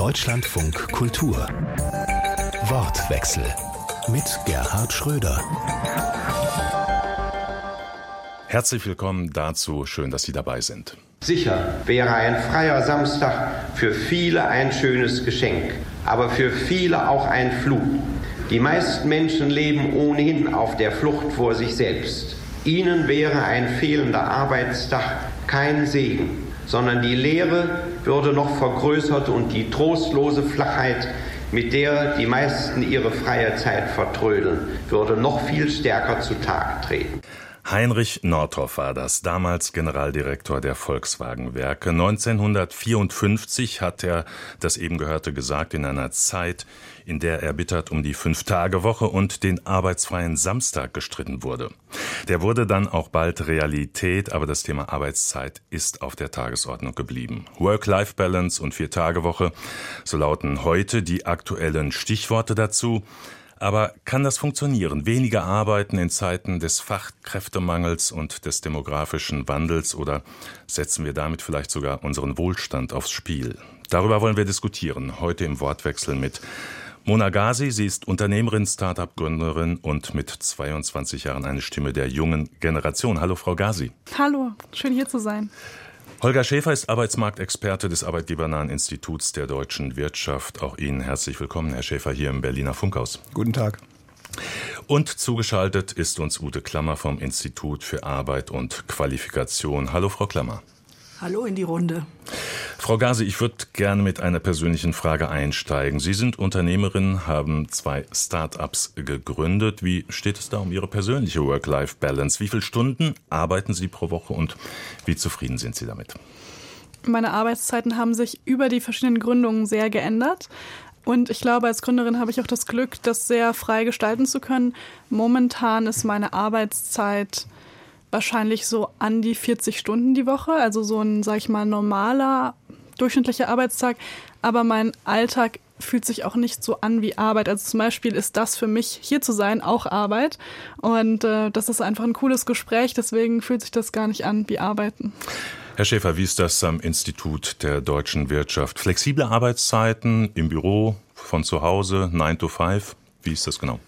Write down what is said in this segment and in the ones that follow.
Deutschlandfunk Kultur. Wortwechsel mit Gerhard Schröder. Herzlich willkommen dazu. Schön, dass Sie dabei sind. Sicher wäre ein freier Samstag für viele ein schönes Geschenk, aber für viele auch ein Fluch. Die meisten Menschen leben ohnehin auf der Flucht vor sich selbst. Ihnen wäre ein fehlender Arbeitstag kein Segen, sondern die Leere würde noch vergrößert und die trostlose Flachheit, mit der die meisten ihre freie Zeit vertrödeln, würde noch viel stärker zutage treten. Heinrich Nordhoff war das, damals Generaldirektor der Volkswagen-Werke. 1954 hat er das eben gehörte gesagt in einer Zeit, in der erbittert um die Fünf-Tage-Woche und den arbeitsfreien Samstag gestritten wurde. Der wurde dann auch bald Realität, aber das Thema Arbeitszeit ist auf der Tagesordnung geblieben. Work-Life-Balance und Vier-Tage-Woche, so lauten heute die aktuellen Stichworte dazu. Aber kann das funktionieren? Weniger arbeiten in Zeiten des Fachkräftemangels und des demografischen Wandels oder setzen wir damit vielleicht sogar unseren Wohlstand aufs Spiel? Darüber wollen wir diskutieren, heute im Wortwechsel mit Mona Ghazi. Sie ist Unternehmerin, Start-up-Gründerin und mit 22 Jahren eine Stimme der jungen Generation. Hallo, Frau Ghazi. Hallo, schön hier zu sein. Holger Schäfer ist Arbeitsmarktexperte des Arbeitgebernahen Instituts der deutschen Wirtschaft. Auch Ihnen herzlich willkommen, Herr Schäfer, hier im Berliner Funkhaus. Guten Tag. Und zugeschaltet ist uns Ute Klammer vom Institut für Arbeit und Qualifikation. Hallo, Frau Klammer. Hallo in die Runde. Frau Gase, ich würde gerne mit einer persönlichen Frage einsteigen. Sie sind Unternehmerin, haben zwei Start-ups gegründet. Wie steht es da um Ihre persönliche Work-Life-Balance? Wie viele Stunden arbeiten Sie pro Woche und wie zufrieden sind Sie damit? Meine Arbeitszeiten haben sich über die verschiedenen Gründungen sehr geändert. Und ich glaube, als Gründerin habe ich auch das Glück, das sehr frei gestalten zu können. Momentan ist meine Arbeitszeit wahrscheinlich so an die 40 Stunden die Woche, also so ein, sag ich mal, normaler durchschnittlicher Arbeitstag. Aber mein Alltag fühlt sich auch nicht so an wie Arbeit. Also zum Beispiel ist das für mich, hier zu sein, auch Arbeit. Und äh, das ist einfach ein cooles Gespräch, deswegen fühlt sich das gar nicht an wie Arbeiten. Herr Schäfer, wie ist das am Institut der deutschen Wirtschaft? Flexible Arbeitszeiten im Büro, von zu Hause, 9 to 5? Wie ist das genau?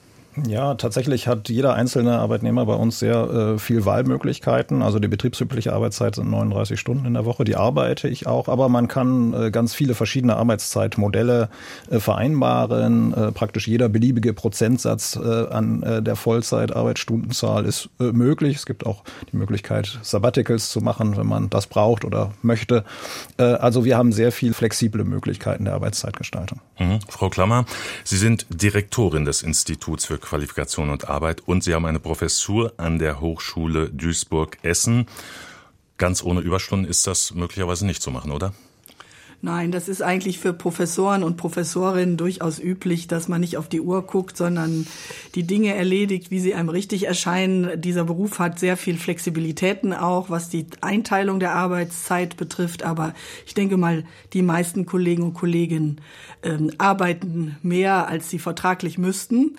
Ja, tatsächlich hat jeder einzelne Arbeitnehmer bei uns sehr äh, viel Wahlmöglichkeiten. Also die betriebsübliche Arbeitszeit sind 39 Stunden in der Woche, die arbeite ich auch, aber man kann äh, ganz viele verschiedene Arbeitszeitmodelle äh, vereinbaren. Äh, praktisch jeder beliebige Prozentsatz äh, an äh, der Vollzeitarbeitsstundenzahl ist möglich. Es gibt auch die Möglichkeit, Sabbaticals zu machen, wenn man das braucht oder möchte. Also wir haben sehr viel flexible Möglichkeiten der Arbeitszeitgestaltung. Mhm. Frau Klammer, Sie sind Direktorin des Instituts für Qualifikation und Arbeit und Sie haben eine Professur an der Hochschule Duisburg-Essen. Ganz ohne Überstunden ist das möglicherweise nicht zu machen, oder? Nein, das ist eigentlich für Professoren und Professorinnen durchaus üblich, dass man nicht auf die Uhr guckt, sondern die Dinge erledigt, wie sie einem richtig erscheinen. Dieser Beruf hat sehr viel Flexibilitäten auch, was die Einteilung der Arbeitszeit betrifft. Aber ich denke mal, die meisten Kollegen und Kolleginnen ähm, arbeiten mehr, als sie vertraglich müssten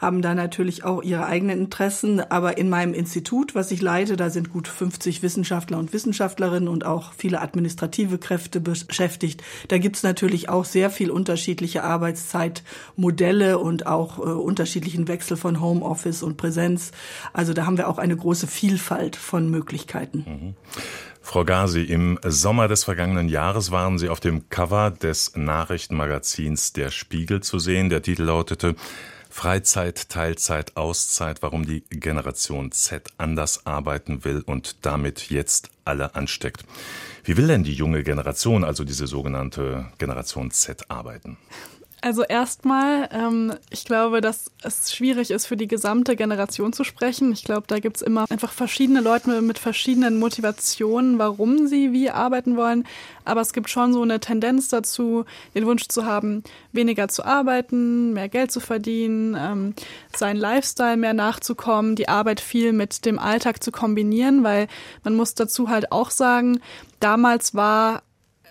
haben da natürlich auch ihre eigenen Interessen. Aber in meinem Institut, was ich leite, da sind gut 50 Wissenschaftler und Wissenschaftlerinnen und auch viele administrative Kräfte beschäftigt. Da gibt's natürlich auch sehr viel unterschiedliche Arbeitszeitmodelle und auch äh, unterschiedlichen Wechsel von Homeoffice und Präsenz. Also da haben wir auch eine große Vielfalt von Möglichkeiten. Mhm. Frau Gasi, im Sommer des vergangenen Jahres waren Sie auf dem Cover des Nachrichtenmagazins Der Spiegel zu sehen. Der Titel lautete Freizeit, Teilzeit, Auszeit, warum die Generation Z anders arbeiten will und damit jetzt alle ansteckt. Wie will denn die junge Generation, also diese sogenannte Generation Z, arbeiten? Also erstmal, ähm, ich glaube, dass es schwierig ist, für die gesamte Generation zu sprechen. Ich glaube, da gibt's immer einfach verschiedene Leute mit verschiedenen Motivationen, warum sie wie arbeiten wollen. Aber es gibt schon so eine Tendenz dazu, den Wunsch zu haben, weniger zu arbeiten, mehr Geld zu verdienen, ähm, seinen Lifestyle mehr nachzukommen, die Arbeit viel mit dem Alltag zu kombinieren, weil man muss dazu halt auch sagen, damals war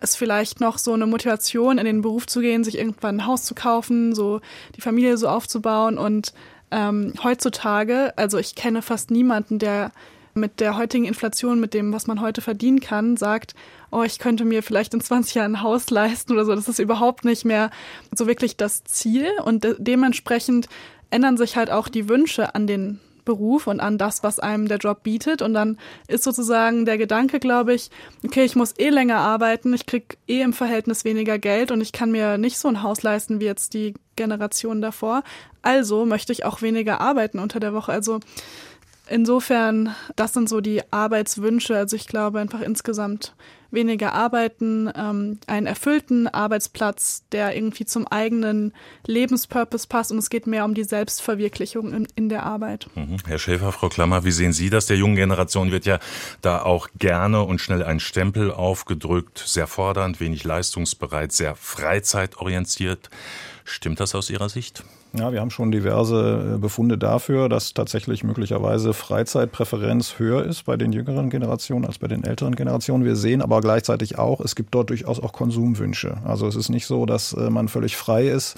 es vielleicht noch so eine Motivation, in den Beruf zu gehen, sich irgendwann ein Haus zu kaufen, so die Familie so aufzubauen. Und ähm, heutzutage, also ich kenne fast niemanden, der mit der heutigen Inflation, mit dem, was man heute verdienen kann, sagt, oh, ich könnte mir vielleicht in 20 Jahren ein Haus leisten oder so. Das ist überhaupt nicht mehr so wirklich das Ziel. Und de dementsprechend ändern sich halt auch die Wünsche an den Beruf und an das, was einem der Job bietet. Und dann ist sozusagen der Gedanke, glaube ich, okay, ich muss eh länger arbeiten, ich krieg eh im Verhältnis weniger Geld und ich kann mir nicht so ein Haus leisten wie jetzt die Generation davor. Also möchte ich auch weniger arbeiten unter der Woche. Also insofern, das sind so die Arbeitswünsche. Also ich glaube einfach insgesamt weniger arbeiten, ähm, einen erfüllten Arbeitsplatz, der irgendwie zum eigenen Lebenspurpose passt und es geht mehr um die Selbstverwirklichung in, in der Arbeit. Mhm. Herr Schäfer, Frau Klammer, wie sehen Sie das? Der jungen Generation wird ja da auch gerne und schnell ein Stempel aufgedrückt, sehr fordernd, wenig leistungsbereit, sehr freizeitorientiert. Stimmt das aus Ihrer Sicht? Ja, wir haben schon diverse äh, Befunde dafür, dass tatsächlich möglicherweise Freizeitpräferenz höher ist bei den jüngeren Generationen als bei den älteren Generationen. Wir sehen aber gleichzeitig auch, es gibt dort durchaus auch Konsumwünsche. Also es ist nicht so, dass äh, man völlig frei ist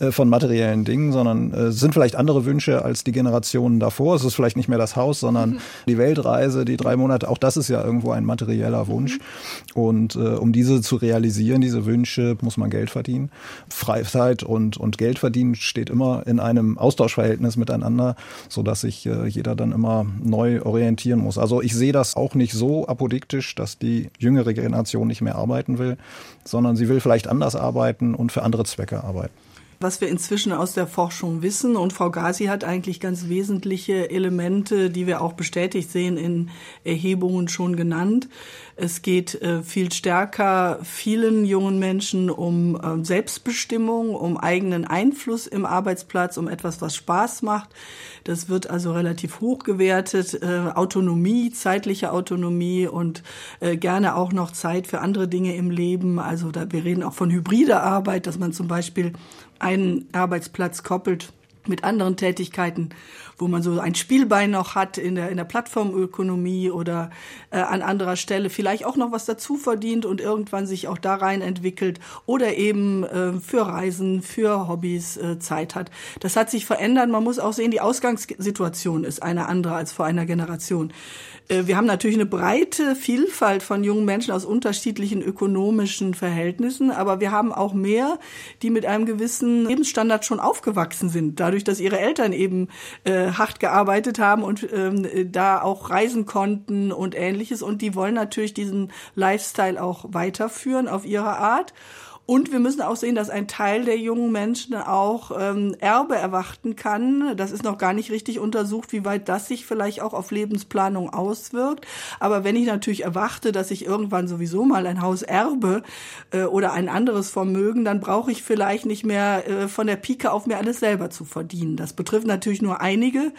äh, von materiellen Dingen, sondern es sind vielleicht andere Wünsche als die Generationen davor. Es ist vielleicht nicht mehr das Haus, sondern mhm. die Weltreise, die drei Monate. Auch das ist ja irgendwo ein materieller Wunsch. Mhm. Und um diese zu realisieren, diese Wünsche, muss man Geld verdienen. Freizeit und, und Geld verdienen steht immer in einem Austauschverhältnis miteinander, so dass sich äh, jeder dann immer neu orientieren muss. Also ich sehe das auch nicht so apodiktisch, dass die jüngere Generation nicht mehr arbeiten will, sondern sie will vielleicht anders arbeiten und für andere Zwecke arbeiten was wir inzwischen aus der Forschung wissen. Und Frau Gasi hat eigentlich ganz wesentliche Elemente, die wir auch bestätigt sehen, in Erhebungen schon genannt. Es geht äh, viel stärker vielen jungen Menschen um äh, Selbstbestimmung, um eigenen Einfluss im Arbeitsplatz, um etwas, was Spaß macht. Das wird also relativ hoch gewertet. Äh, Autonomie, zeitliche Autonomie und äh, gerne auch noch Zeit für andere Dinge im Leben. Also da, wir reden auch von hybrider Arbeit, dass man zum Beispiel einen Arbeitsplatz koppelt mit anderen Tätigkeiten, wo man so ein Spielbein noch hat in der, in der Plattformökonomie oder äh, an anderer Stelle vielleicht auch noch was dazu verdient und irgendwann sich auch da rein entwickelt oder eben äh, für Reisen, für Hobbys äh, Zeit hat. Das hat sich verändert. Man muss auch sehen, die Ausgangssituation ist eine andere als vor einer Generation. Äh, wir haben natürlich eine breite Vielfalt von jungen Menschen aus unterschiedlichen ökonomischen Verhältnissen, aber wir haben auch mehr, die mit einem gewissen Lebensstandard schon aufgewachsen sind, dadurch, dass ihre Eltern eben äh, hart gearbeitet haben und ähm, da auch reisen konnten und ähnliches. Und die wollen natürlich diesen Lifestyle auch weiterführen auf ihre Art. Und wir müssen auch sehen, dass ein Teil der jungen Menschen auch ähm, Erbe erwarten kann. Das ist noch gar nicht richtig untersucht, wie weit das sich vielleicht auch auf Lebensplanung auswirkt. Aber wenn ich natürlich erwarte, dass ich irgendwann sowieso mal ein Haus erbe äh, oder ein anderes Vermögen, dann brauche ich vielleicht nicht mehr äh, von der Pike auf mir alles selber zu verdienen. Das betrifft natürlich nur einige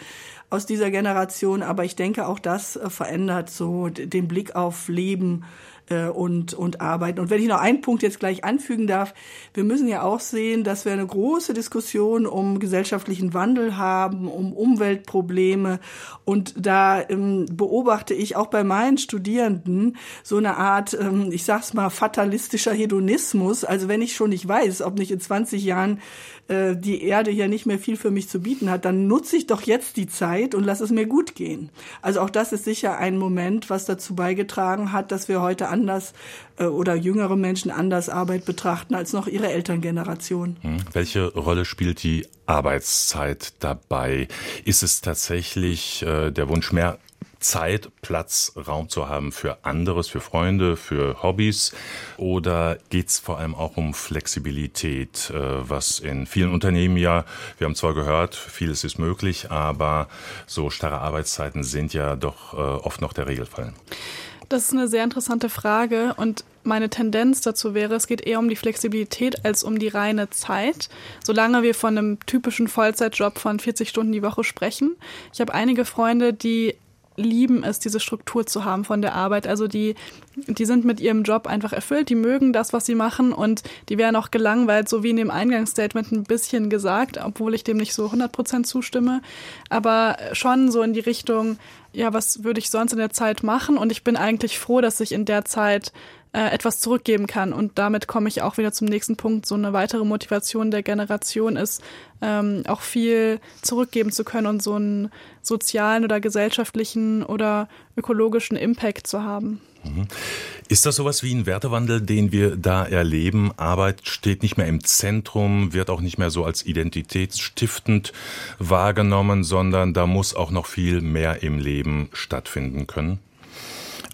aus dieser Generation, aber ich denke, auch das äh, verändert so den Blick auf Leben äh, und, und arbeiten. Und wenn ich noch einen Punkt jetzt gleich anfügen darf, wir müssen ja auch sehen, dass wir eine große Diskussion um gesellschaftlichen Wandel haben, um Umweltprobleme. Und da ähm, beobachte ich auch bei meinen Studierenden so eine Art, ähm, ich sag's mal, fatalistischer Hedonismus. Also wenn ich schon nicht weiß, ob nicht in 20 Jahren äh, die Erde hier nicht mehr viel für mich zu bieten hat, dann nutze ich doch jetzt die Zeit und lass es mir gut gehen. Also auch das ist sicher ein Moment, was dazu beigetragen hat, dass wir heute anders äh, oder jüngere Menschen anders Arbeit betrachten als noch ihre Elterngeneration. Hm. Welche Rolle spielt die Arbeitszeit dabei? Ist es tatsächlich äh, der Wunsch, mehr Zeit, Platz, Raum zu haben für anderes, für Freunde, für Hobbys? Oder geht es vor allem auch um Flexibilität, äh, was in vielen Unternehmen ja, wir haben zwar gehört, vieles ist möglich, aber so starre Arbeitszeiten sind ja doch äh, oft noch der Regelfall. Das ist eine sehr interessante Frage und meine Tendenz dazu wäre, es geht eher um die Flexibilität als um die reine Zeit, solange wir von einem typischen Vollzeitjob von 40 Stunden die Woche sprechen. Ich habe einige Freunde, die lieben es, diese Struktur zu haben von der Arbeit. Also die, die sind mit ihrem Job einfach erfüllt, die mögen das, was sie machen und die werden auch gelangweilt, so wie in dem Eingangsstatement ein bisschen gesagt, obwohl ich dem nicht so 100 Prozent zustimme, aber schon so in die Richtung, ja, was würde ich sonst in der Zeit machen? Und ich bin eigentlich froh, dass ich in der Zeit äh, etwas zurückgeben kann. Und damit komme ich auch wieder zum nächsten Punkt. So eine weitere Motivation der Generation ist, ähm, auch viel zurückgeben zu können und so einen sozialen oder gesellschaftlichen oder ökologischen Impact zu haben. Mhm. Ist das sowas wie ein Wertewandel, den wir da erleben? Arbeit steht nicht mehr im Zentrum, wird auch nicht mehr so als identitätsstiftend wahrgenommen, sondern da muss auch noch viel mehr im Leben stattfinden können?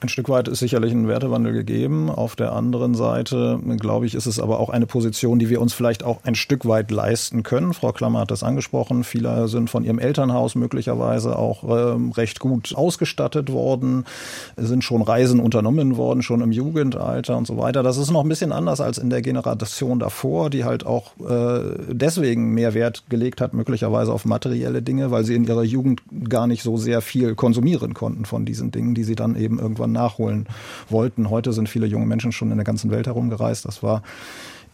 Ein Stück weit ist sicherlich ein Wertewandel gegeben. Auf der anderen Seite, glaube ich, ist es aber auch eine Position, die wir uns vielleicht auch ein Stück weit leisten können. Frau Klammer hat das angesprochen. Viele sind von ihrem Elternhaus möglicherweise auch äh, recht gut ausgestattet worden, sind schon Reisen unternommen worden, schon im Jugendalter und so weiter. Das ist noch ein bisschen anders als in der Generation davor, die halt auch äh, deswegen mehr Wert gelegt hat, möglicherweise auf materielle Dinge, weil sie in ihrer Jugend gar nicht so sehr viel konsumieren konnten von diesen Dingen, die sie dann eben irgendwann irgendwann nachholen wollten. Heute sind viele junge Menschen schon in der ganzen Welt herumgereist. Das war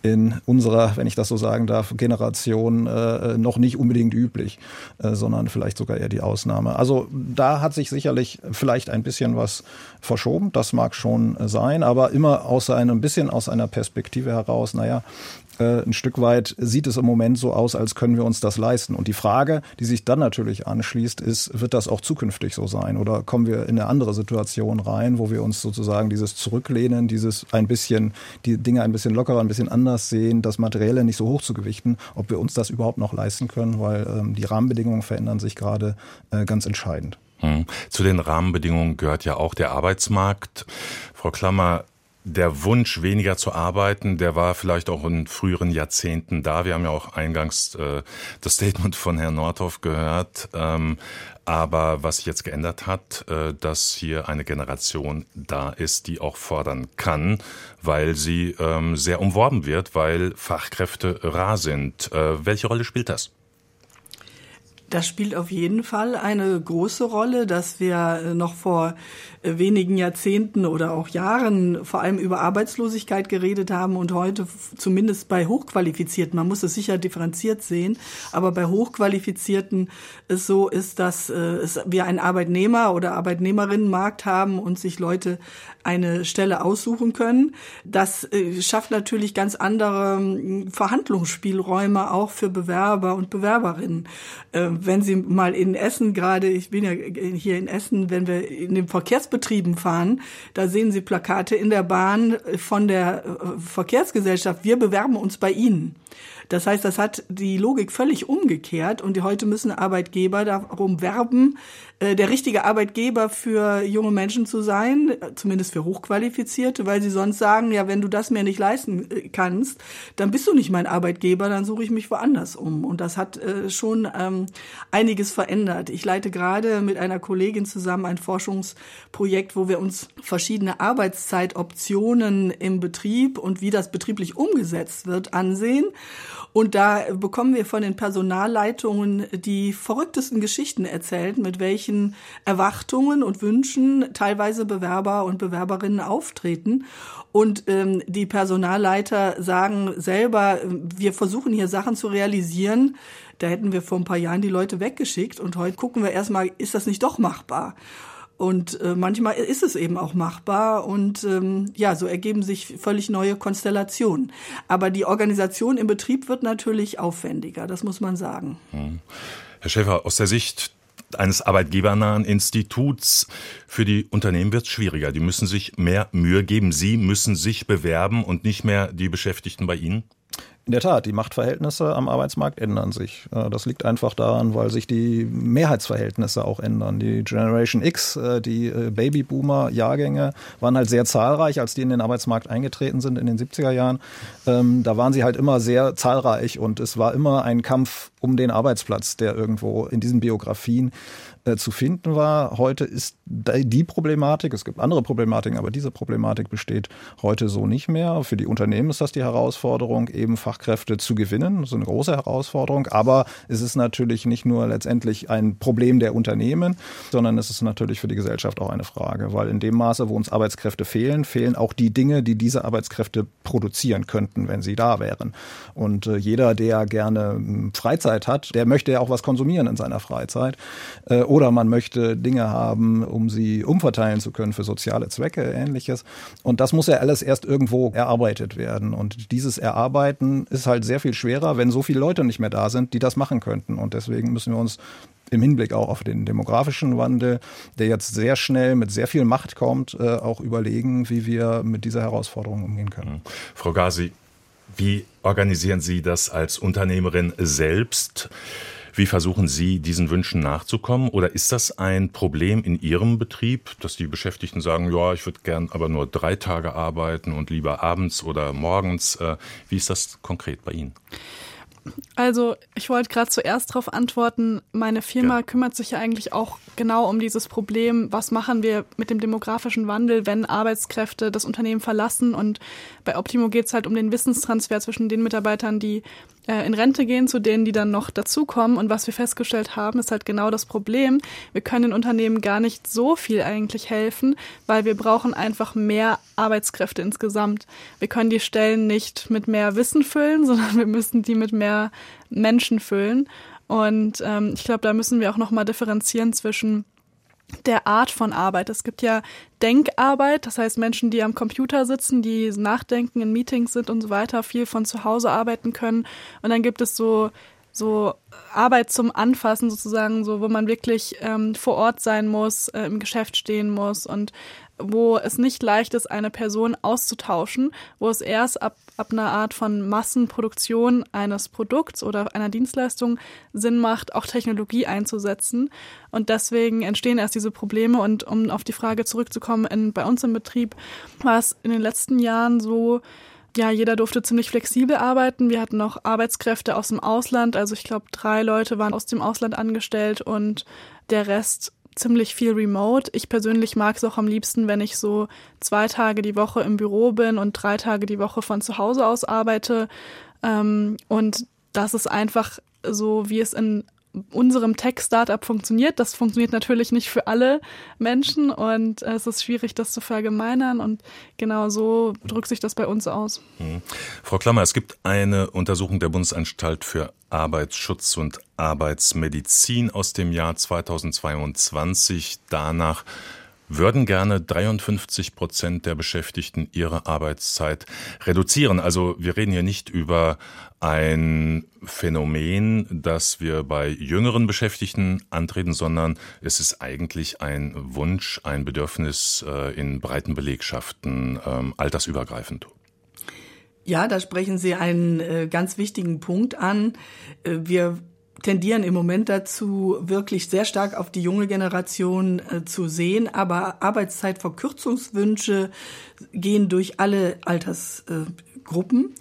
in unserer, wenn ich das so sagen darf, Generation äh, noch nicht unbedingt üblich, äh, sondern vielleicht sogar eher die Ausnahme. Also da hat sich sicherlich vielleicht ein bisschen was verschoben, das mag schon sein, aber immer aus einem bisschen aus einer Perspektive heraus, naja, äh, ein Stück weit sieht es im Moment so aus, als können wir uns das leisten. Und die Frage, die sich dann natürlich anschließt, ist, wird das auch zukünftig so sein? Oder kommen wir in eine andere Situation rein, wo wir uns sozusagen dieses Zurücklehnen, dieses ein bisschen, die Dinge ein bisschen lockerer, ein bisschen anders sehen, das Materielle nicht so hoch zu gewichten, ob wir uns das überhaupt noch leisten können, weil ähm, die Rahmenbedingungen verändern sich gerade äh, ganz entscheidend. Hm. Zu den Rahmenbedingungen gehört ja auch der Arbeitsmarkt. Frau Klammer, der Wunsch, weniger zu arbeiten, der war vielleicht auch in früheren Jahrzehnten da. Wir haben ja auch eingangs äh, das Statement von Herrn Nordhoff gehört. Ähm, aber was sich jetzt geändert hat, äh, dass hier eine Generation da ist, die auch fordern kann, weil sie ähm, sehr umworben wird, weil Fachkräfte rar sind. Äh, welche Rolle spielt das? Das spielt auf jeden Fall eine große Rolle, dass wir äh, noch vor äh, wenigen Jahrzehnten oder auch Jahren vor allem über Arbeitslosigkeit geredet haben und heute zumindest bei Hochqualifizierten, man muss es sicher differenziert sehen, aber bei Hochqualifizierten es so ist, dass äh, wir einen Arbeitnehmer- oder Arbeitnehmerinnenmarkt haben und sich Leute eine Stelle aussuchen können. Das schafft natürlich ganz andere hm, Verhandlungsspielräume auch für Bewerber und Bewerberinnen wenn Sie mal in Essen gerade, ich bin ja hier in Essen, wenn wir in den Verkehrsbetrieben fahren, da sehen Sie Plakate in der Bahn von der äh, Verkehrsgesellschaft, wir bewerben uns bei Ihnen. Das heißt, das hat die Logik völlig umgekehrt und heute müssen Arbeitgeber darum werben, der richtige Arbeitgeber für junge Menschen zu sein, zumindest für Hochqualifizierte, weil sie sonst sagen, ja, wenn du das mir nicht leisten äh, kannst, dann bist du nicht mein Arbeitgeber, dann suche ich mich woanders um. Und das hat äh, schon ähm, einiges verändert. Ich leite gerade mit einer Kollegin zusammen ein Forschungsprojekt, wo wir uns verschiedene Arbeitszeitoptionen im Betrieb und wie das betrieblich umgesetzt wird ansehen. Und da bekommen wir von den Personalleitungen die verrücktesten Geschichten erzählt, mit welchen Erwartungen und Wünschen teilweise Bewerber und Bewerberinnen auftreten. Und ähm, die Personalleiter sagen selber, wir versuchen hier Sachen zu realisieren. Da hätten wir vor ein paar Jahren die Leute weggeschickt und heute gucken wir erstmal, ist das nicht doch machbar? Und äh, manchmal ist es eben auch machbar und ähm, ja, so ergeben sich völlig neue Konstellationen. Aber die Organisation im Betrieb wird natürlich aufwendiger, das muss man sagen. Hm. Herr Schäfer, aus der Sicht eines arbeitgebernahen Instituts. Für die Unternehmen wird es schwieriger. Die müssen sich mehr Mühe geben. Sie müssen sich bewerben und nicht mehr die Beschäftigten bei Ihnen? In der Tat, die Machtverhältnisse am Arbeitsmarkt ändern sich. Äh, das liegt einfach daran, weil sich die Mehrheitsverhältnisse auch ändern. Die Generation X, äh, die äh, Babyboomer-Jahrgänge waren halt sehr zahlreich, als die in den Arbeitsmarkt eingetreten sind in den 70er Jahren. Ähm, da waren sie halt immer sehr zahlreich und es war immer ein Kampf um den Arbeitsplatz, der irgendwo in diesen Biografien äh, zu finden war. Heute ist die Problematik, es gibt andere Problematiken, aber diese Problematik besteht heute so nicht mehr. Für die Unternehmen ist das die Herausforderung, eben Fachkräfte zu gewinnen. Das ist eine große Herausforderung, aber es ist natürlich nicht nur letztendlich ein Problem der Unternehmen, sondern es ist natürlich für die Gesellschaft auch eine Frage, weil in dem Maße, wo uns Arbeitskräfte fehlen, fehlen auch die Dinge, die diese Arbeitskräfte produzieren könnten, wenn sie da wären. Und äh, jeder, der gerne hm, Freizeit hat, der möchte ja auch was konsumieren in seiner Freizeit. Äh, oder man möchte Dinge haben, um sie umverteilen zu können für soziale Zwecke, ähnliches. Und das muss ja alles erst irgendwo erarbeitet werden. Und dieses Erarbeiten ist halt sehr viel schwerer, wenn so viele Leute nicht mehr da sind, die das machen könnten. Und deswegen müssen wir uns im Hinblick auch auf den demografischen Wandel, der jetzt sehr schnell mit sehr viel Macht kommt, äh, auch überlegen, wie wir mit dieser Herausforderung umgehen können. Mhm. Frau Gasi, wie organisieren Sie das als Unternehmerin selbst? Wie versuchen Sie, diesen Wünschen nachzukommen? Oder ist das ein Problem in Ihrem Betrieb, dass die Beschäftigten sagen, ja, ich würde gern aber nur drei Tage arbeiten und lieber abends oder morgens? Äh, wie ist das konkret bei Ihnen? Also ich wollte gerade zuerst darauf antworten, meine Firma ja. kümmert sich ja eigentlich auch genau um dieses Problem, was machen wir mit dem demografischen Wandel, wenn Arbeitskräfte das Unternehmen verlassen. Und bei Optimo geht es halt um den Wissenstransfer zwischen den Mitarbeitern, die in Rente gehen, zu denen, die dann noch dazukommen. Und was wir festgestellt haben, ist halt genau das Problem. Wir können den Unternehmen gar nicht so viel eigentlich helfen, weil wir brauchen einfach mehr Arbeitskräfte insgesamt. Wir können die Stellen nicht mit mehr Wissen füllen, sondern wir müssen die mit mehr Menschen füllen. Und ähm, ich glaube, da müssen wir auch nochmal differenzieren zwischen der Art von Arbeit. Es gibt ja Denkarbeit, das heißt Menschen, die am Computer sitzen, die nachdenken, in Meetings sind und so weiter, viel von zu Hause arbeiten können. Und dann gibt es so so Arbeit zum Anfassen sozusagen, so wo man wirklich ähm, vor Ort sein muss, äh, im Geschäft stehen muss und wo es nicht leicht ist, eine Person auszutauschen, wo es erst ab, ab einer Art von Massenproduktion eines Produkts oder einer Dienstleistung Sinn macht, auch Technologie einzusetzen. Und deswegen entstehen erst diese Probleme. Und um auf die Frage zurückzukommen, in, bei uns im Betrieb war es in den letzten Jahren so, ja, jeder durfte ziemlich flexibel arbeiten. Wir hatten noch Arbeitskräfte aus dem Ausland. Also ich glaube, drei Leute waren aus dem Ausland angestellt und der Rest ziemlich viel remote. Ich persönlich mag es auch am liebsten, wenn ich so zwei Tage die Woche im Büro bin und drei Tage die Woche von zu Hause aus arbeite. Ähm, und das ist einfach so, wie es in unserem Tech-Startup funktioniert. Das funktioniert natürlich nicht für alle Menschen und es ist schwierig, das zu verallgemeinern und genau so drückt sich das bei uns aus. Mhm. Frau Klammer, es gibt eine Untersuchung der Bundesanstalt für Arbeitsschutz und Arbeitsmedizin aus dem Jahr 2022. Danach würden gerne 53 Prozent der Beschäftigten ihre Arbeitszeit reduzieren. Also wir reden hier nicht über ein Phänomen, das wir bei jüngeren Beschäftigten antreten, sondern es ist eigentlich ein Wunsch, ein Bedürfnis äh, in breiten Belegschaften, ähm, altersübergreifend. Ja, da sprechen Sie einen äh, ganz wichtigen Punkt an. Äh, wir tendieren im Moment dazu, wirklich sehr stark auf die junge Generation äh, zu sehen. Aber Arbeitszeitverkürzungswünsche gehen durch alle Altersgruppen.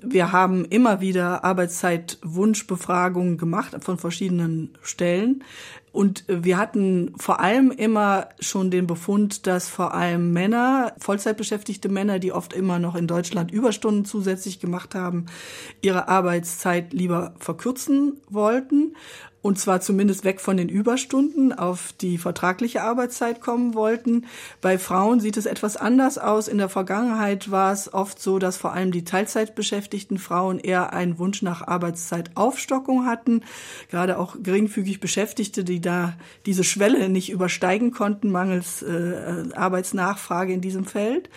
Wir haben immer wieder Arbeitszeitwunschbefragungen gemacht von verschiedenen Stellen. Und wir hatten vor allem immer schon den Befund, dass vor allem Männer, Vollzeitbeschäftigte Männer, die oft immer noch in Deutschland Überstunden zusätzlich gemacht haben, ihre Arbeitszeit lieber verkürzen wollten und zwar zumindest weg von den Überstunden auf die vertragliche Arbeitszeit kommen wollten. Bei Frauen sieht es etwas anders aus. In der Vergangenheit war es oft so, dass vor allem die Teilzeitbeschäftigten Frauen eher einen Wunsch nach Arbeitszeitaufstockung hatten. Gerade auch geringfügig Beschäftigte, die da diese Schwelle nicht übersteigen konnten, mangels äh, Arbeitsnachfrage in diesem Feld.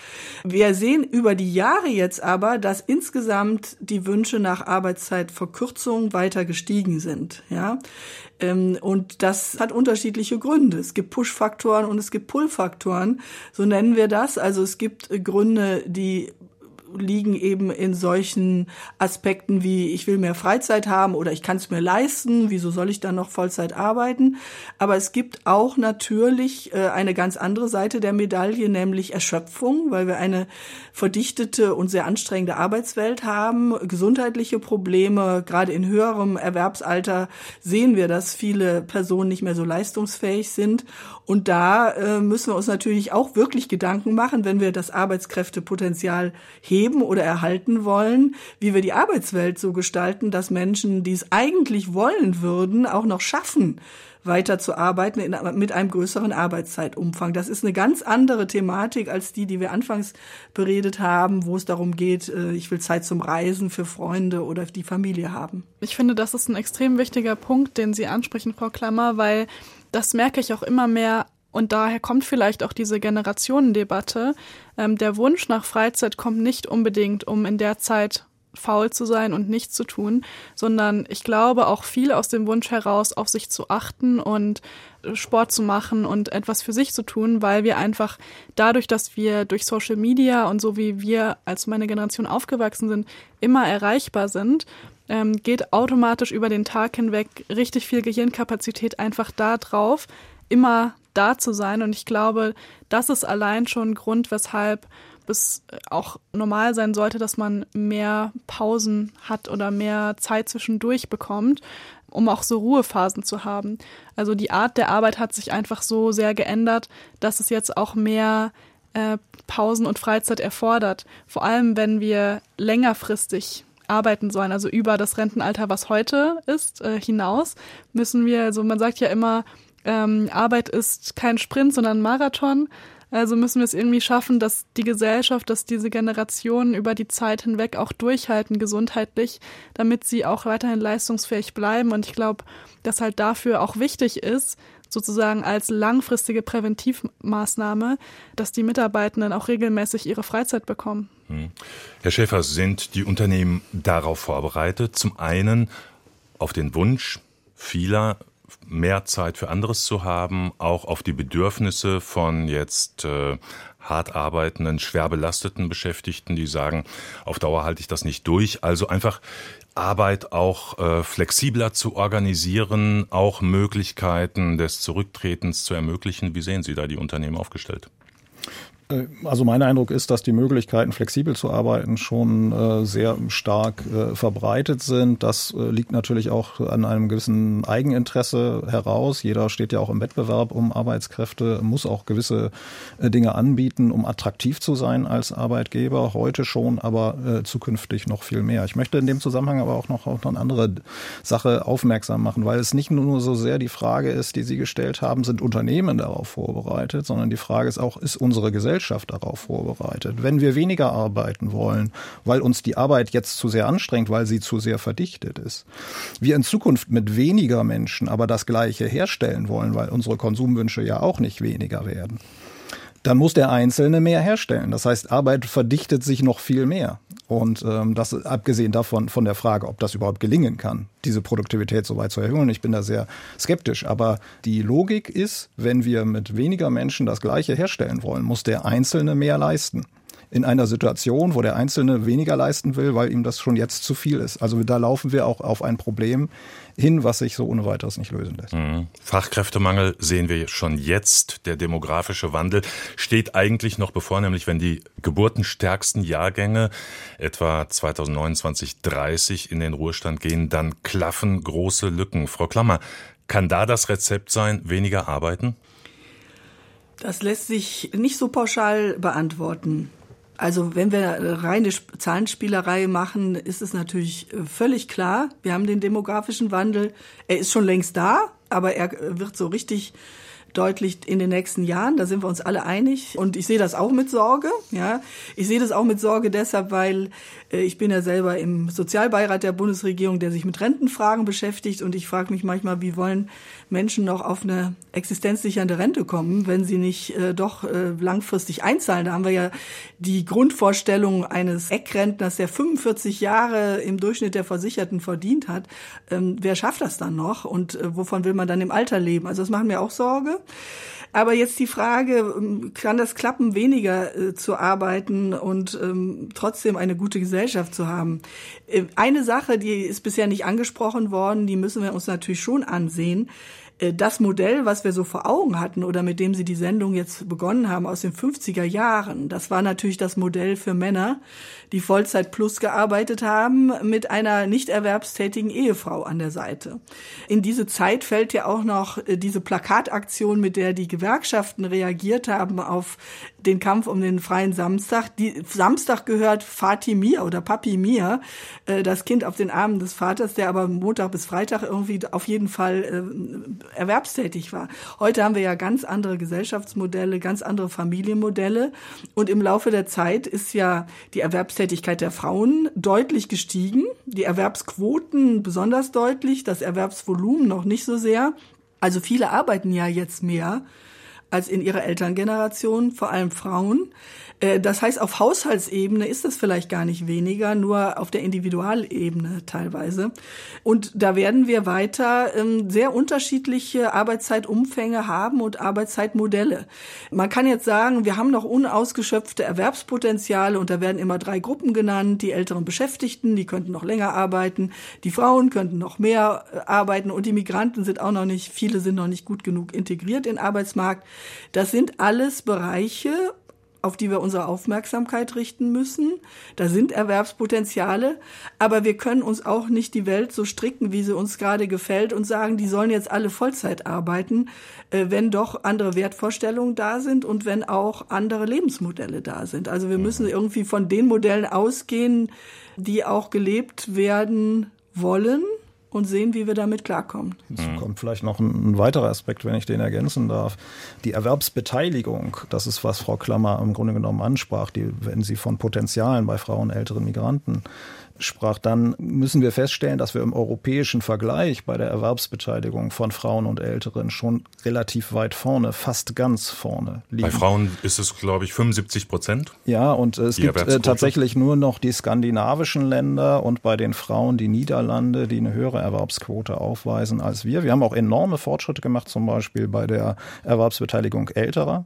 Wir sehen über die Jahre jetzt aber, dass insgesamt die Wünsche nach Arbeitszeitverkürzung weiter gestiegen sind. Ja, und das hat unterschiedliche Gründe. Es gibt Push-Faktoren und es gibt Pull-Faktoren, so nennen wir das. Also es gibt Gründe, die liegen eben in solchen Aspekten wie ich will mehr Freizeit haben oder ich kann es mir leisten, wieso soll ich dann noch Vollzeit arbeiten? Aber es gibt auch natürlich äh, eine ganz andere Seite der Medaille, nämlich Erschöpfung, weil wir eine verdichtete und sehr anstrengende Arbeitswelt haben, gesundheitliche Probleme, gerade in höherem Erwerbsalter sehen wir, dass viele Personen nicht mehr so leistungsfähig sind und da äh, müssen wir uns natürlich auch wirklich Gedanken machen, wenn wir das Arbeitskräftepotenzial heben leben oder erhalten wollen, wie wir die Arbeitswelt so gestalten, dass Menschen, die es eigentlich wollen würden, auch noch schaffen, weiterzuarbeiten in, mit einem größeren Arbeitszeitumfang. Das ist eine ganz andere Thematik als die, die wir anfangs beredet haben, wo es darum geht, äh, ich will Zeit zum Reisen für Freunde oder die Familie haben. Ich finde, das ist ein extrem wichtiger Punkt, den Sie ansprechen, Frau Klammer, weil das merke ich auch immer mehr und daher kommt vielleicht auch diese Generationendebatte. Ähm, der Wunsch nach Freizeit kommt nicht unbedingt, um in der Zeit faul zu sein und nichts zu tun, sondern ich glaube auch viel aus dem Wunsch heraus, auf sich zu achten und äh, Sport zu machen und etwas für sich zu tun, weil wir einfach dadurch, dass wir durch Social Media und so wie wir als meine Generation aufgewachsen sind, immer erreichbar sind, ähm, geht automatisch über den Tag hinweg richtig viel Gehirnkapazität einfach da drauf, immer da zu sein. Und ich glaube, das ist allein schon ein Grund, weshalb es auch normal sein sollte, dass man mehr Pausen hat oder mehr Zeit zwischendurch bekommt, um auch so Ruhephasen zu haben. Also die Art der Arbeit hat sich einfach so sehr geändert, dass es jetzt auch mehr äh, Pausen und Freizeit erfordert. Vor allem, wenn wir längerfristig arbeiten sollen, also über das Rentenalter, was heute ist, äh, hinaus, müssen wir, also man sagt ja immer, ähm, Arbeit ist kein Sprint, sondern ein Marathon. Also müssen wir es irgendwie schaffen, dass die Gesellschaft, dass diese Generationen über die Zeit hinweg auch durchhalten, gesundheitlich, damit sie auch weiterhin leistungsfähig bleiben. Und ich glaube, dass halt dafür auch wichtig ist, sozusagen als langfristige Präventivmaßnahme, dass die Mitarbeitenden auch regelmäßig ihre Freizeit bekommen. Hm. Herr Schäfer, sind die Unternehmen darauf vorbereitet? Zum einen auf den Wunsch vieler mehr Zeit für anderes zu haben, auch auf die Bedürfnisse von jetzt äh, hart arbeitenden, schwer belasteten Beschäftigten, die sagen, auf Dauer halte ich das nicht durch. Also einfach Arbeit auch äh, flexibler zu organisieren, auch Möglichkeiten des Zurücktretens zu ermöglichen. Wie sehen Sie da die Unternehmen aufgestellt? Äh, also mein Eindruck ist, dass die Möglichkeiten, flexibel zu arbeiten, schon äh, sehr stark äh, verbreitet sind. Das liegt natürlich auch an einem gewissen Eigeninteresse heraus. Jeder steht ja auch im Wettbewerb um Arbeitskräfte, muss auch gewisse Dinge anbieten, um attraktiv zu sein als Arbeitgeber. Heute schon, aber zukünftig noch viel mehr. Ich möchte in dem Zusammenhang aber auch noch auf eine andere Sache aufmerksam machen, weil es nicht nur so sehr die Frage ist, die Sie gestellt haben, sind Unternehmen darauf vorbereitet, sondern die Frage ist auch, ist unsere Gesellschaft Gesellschaft darauf vorbereitet. Wenn wir weniger arbeiten wollen, weil uns die Arbeit jetzt zu sehr anstrengt, weil sie zu sehr verdichtet ist, wir in Zukunft mit weniger Menschen aber das Gleiche herstellen wollen, weil unsere Konsumwünsche ja auch nicht weniger werden, dann muss der Einzelne mehr herstellen. Das heißt, Arbeit verdichtet sich noch viel mehr. Und ähm, das abgesehen davon von der Frage, ob das überhaupt gelingen kann, diese Produktivität so weit zu erhöhen. Ich bin da sehr skeptisch. Aber die Logik ist, wenn wir mit weniger Menschen das Gleiche herstellen wollen, muss der Einzelne mehr leisten in einer Situation, wo der Einzelne weniger leisten will, weil ihm das schon jetzt zu viel ist. Also da laufen wir auch auf ein Problem hin, was sich so ohne weiteres nicht lösen lässt. Mhm. Fachkräftemangel sehen wir schon jetzt. Der demografische Wandel steht eigentlich noch bevor, nämlich wenn die geburtenstärksten Jahrgänge etwa 2029, 30 in den Ruhestand gehen, dann klaffen große Lücken. Frau Klammer, kann da das Rezept sein, weniger arbeiten? Das lässt sich nicht so pauschal beantworten. Also wenn wir reine Zahlenspielerei machen, ist es natürlich äh, völlig klar, wir haben den demografischen Wandel. Er ist schon längst da, aber er wird so richtig deutlich in den nächsten Jahren. Da sind wir uns alle einig. Und ich sehe das auch mit Sorge. Ja, ich sehe das auch mit Sorge deshalb, weil äh, ich bin ja selber im Sozialbeirat der Bundesregierung, der sich mit Rentenfragen beschäftigt. Und ich frage mich manchmal, wie wollen Menschen noch auf eine existenzsichernde Rente kommen, wenn sie nicht äh, doch äh, langfristig einzahlen? Da haben wir ja die Grundvorstellung eines Eckrentners, der 45 Jahre im Durchschnitt der Versicherten verdient hat. Ähm, wer schafft das dann noch? Und äh, wovon will man dann im Alter leben? Also das macht mir auch Sorge. Aber jetzt die Frage, ähm, kann das klappen, weniger äh, zu arbeiten und ähm, trotzdem eine gute Gesellschaft zu haben? Äh, eine Sache, die ist bisher nicht angesprochen worden, die müssen wir uns natürlich schon ansehen. Äh, das Modell, was wir so vor Augen hatten oder mit dem Sie die Sendung jetzt begonnen haben aus den 50er Jahren, das war natürlich das Modell für Männer, die Vollzeit plus gearbeitet haben mit einer nicht erwerbstätigen Ehefrau an der Seite. In diese Zeit fällt ja auch noch äh, diese Plakataktion, mit der die Gewerkschaften reagiert haben auf den Kampf um den freien Samstag. Die Samstag gehört Vati mir oder Papi mir, äh, das Kind auf den Armen des Vaters, der aber Montag bis Freitag irgendwie auf jeden Fall äh, erwerbstätig war. Heute haben wir ja ganz andere Gesellschaftsmodelle, ganz andere Familienmodelle und im Laufe der Zeit ist ja die Erwerbstätigkeit der Frauen deutlich gestiegen, die Erwerbsquoten besonders deutlich, das Erwerbsvolumen noch nicht so sehr. Also viele arbeiten ja jetzt mehr als in ihrer Elterngeneration, vor allem Frauen. Äh, das heißt, auf Haushaltsebene ist das vielleicht gar nicht weniger, nur auf der Individualebene teilweise. Und da werden wir weiter ähm, sehr unterschiedliche Arbeitszeitumfänge haben und Arbeitszeitmodelle. Man kann jetzt sagen, wir haben noch unausgeschöpfte Erwerbspotenziale und da werden immer drei Gruppen genannt. Die älteren Beschäftigten, die könnten noch länger arbeiten. Die Frauen könnten noch mehr äh, arbeiten und die Migranten sind auch noch nicht, viele sind noch nicht gut genug integriert in den Arbeitsmarkt. Das sind alles Bereiche auf die wir unsere Aufmerksamkeit richten müssen. Da sind Erwerbspotenziale, aber wir können uns auch nicht die Welt so stricken, wie sie uns gerade gefällt und sagen, die sollen jetzt alle Vollzeit arbeiten, äh, wenn doch andere Wertvorstellungen da sind und wenn auch andere Lebensmodelle da sind. Also wir müssen irgendwie von den Modellen ausgehen, die auch gelebt werden wollen und sehen, wie wir damit klarkommen. Hinzu kommt vielleicht noch ein, ein, weiterer Aspekt, wenn ich den ergänzen darf. Die Erwerbsbeteiligung, das ist, was Frau Klammer im Grunde genommen ansprach, die, wenn sie von Potenzialen bei Frauen, älteren Migranten sprach, dann müssen wir feststellen, dass wir im europäischen Vergleich bei der Erwerbsbeteiligung von Frauen und Älteren schon relativ weit vorne, fast ganz vorne liegen. Bei Frauen ist es, glaube ich, 75 Prozent. Ja, und es gibt äh, tatsächlich nur noch die skandinavischen Länder und bei den Frauen die Niederlande, die eine höhere Erwerbsquote aufweisen als wir. Wir haben auch enorme Fortschritte gemacht, zum Beispiel bei der Erwerbsbeteiligung älterer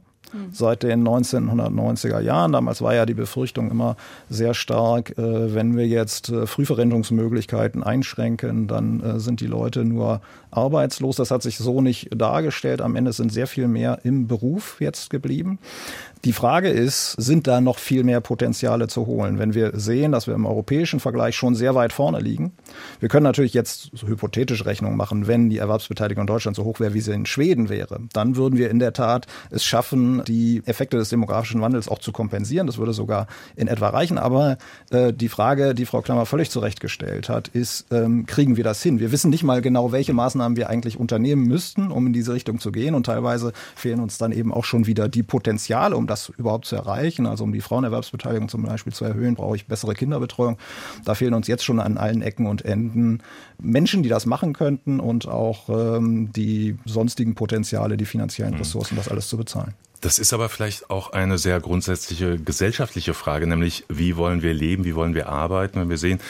seit den 1990er Jahren. Damals war ja die Befürchtung immer sehr stark, äh, wenn wir jetzt äh, Frühverrentungsmöglichkeiten einschränken, dann äh, sind die Leute nur arbeitslos. Das hat sich so nicht dargestellt. Am Ende sind sehr viel mehr im Beruf jetzt geblieben. Die Frage ist, sind da noch viel mehr Potenziale zu holen? Wenn wir sehen, dass wir im europäischen Vergleich schon sehr weit vorne liegen. Wir können natürlich jetzt so hypothetische Rechnungen machen, wenn die Erwerbsbeteiligung in Deutschland so hoch wäre, wie sie in Schweden wäre. Dann würden wir in der Tat es schaffen, die Effekte des demografischen Wandels auch zu kompensieren. Das würde sogar in etwa reichen. Aber äh, die Frage, die Frau Klammer völlig zurechtgestellt hat, ist, ähm, kriegen wir das hin? Wir wissen nicht mal genau, welche Maßnahmen wir eigentlich unternehmen müssten, um in diese Richtung zu gehen. Und teilweise fehlen uns dann eben auch schon wieder die Potenziale, um das überhaupt zu erreichen, also um die Frauenerwerbsbeteiligung zum Beispiel zu erhöhen, brauche ich bessere Kinderbetreuung. Da fehlen uns jetzt schon an allen Ecken und Enden Menschen, die das machen könnten und auch ähm, die sonstigen Potenziale, die finanziellen mhm. Ressourcen, das alles zu bezahlen. Das ist aber vielleicht auch eine sehr grundsätzliche gesellschaftliche Frage, nämlich wie wollen wir leben, wie wollen wir arbeiten. Wenn wir sehen,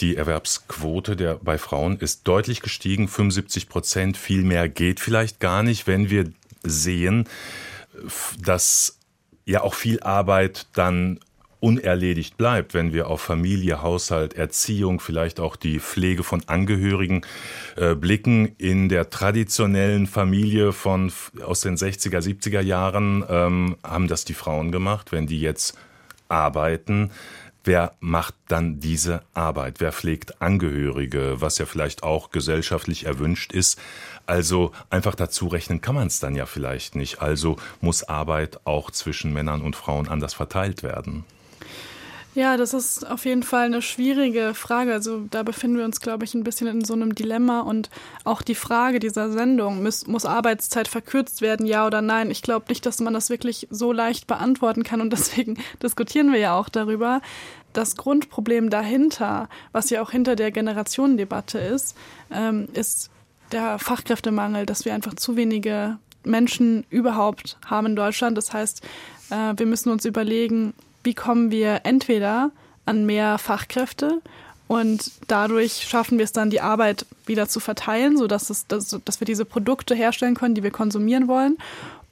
die Erwerbsquote der, bei Frauen ist deutlich gestiegen, 75 Prozent, viel mehr geht vielleicht gar nicht, wenn wir sehen, dass ja auch viel Arbeit dann unerledigt bleibt, wenn wir auf Familie, Haushalt, Erziehung, vielleicht auch die Pflege von Angehörigen äh, blicken. In der traditionellen Familie von aus den 60er, 70er Jahren ähm, haben das die Frauen gemacht. Wenn die jetzt arbeiten, wer macht dann diese Arbeit? Wer pflegt Angehörige, was ja vielleicht auch gesellschaftlich erwünscht ist? Also einfach dazu rechnen kann man es dann ja vielleicht nicht. Also muss Arbeit auch zwischen Männern und Frauen anders verteilt werden. Ja, das ist auf jeden Fall eine schwierige Frage. Also da befinden wir uns, glaube ich, ein bisschen in so einem Dilemma. Und auch die Frage dieser Sendung, muss, muss Arbeitszeit verkürzt werden, ja oder nein? Ich glaube nicht, dass man das wirklich so leicht beantworten kann. Und deswegen diskutieren wir ja auch darüber das Grundproblem dahinter, was ja auch hinter der Generationendebatte ist, ähm, ist der Fachkräftemangel, dass wir einfach zu wenige Menschen überhaupt haben in Deutschland. Das heißt, äh, wir müssen uns überlegen, wie kommen wir entweder an mehr Fachkräfte und dadurch schaffen wir es dann, die Arbeit wieder zu verteilen, sodass es, dass, dass wir diese Produkte herstellen können, die wir konsumieren wollen.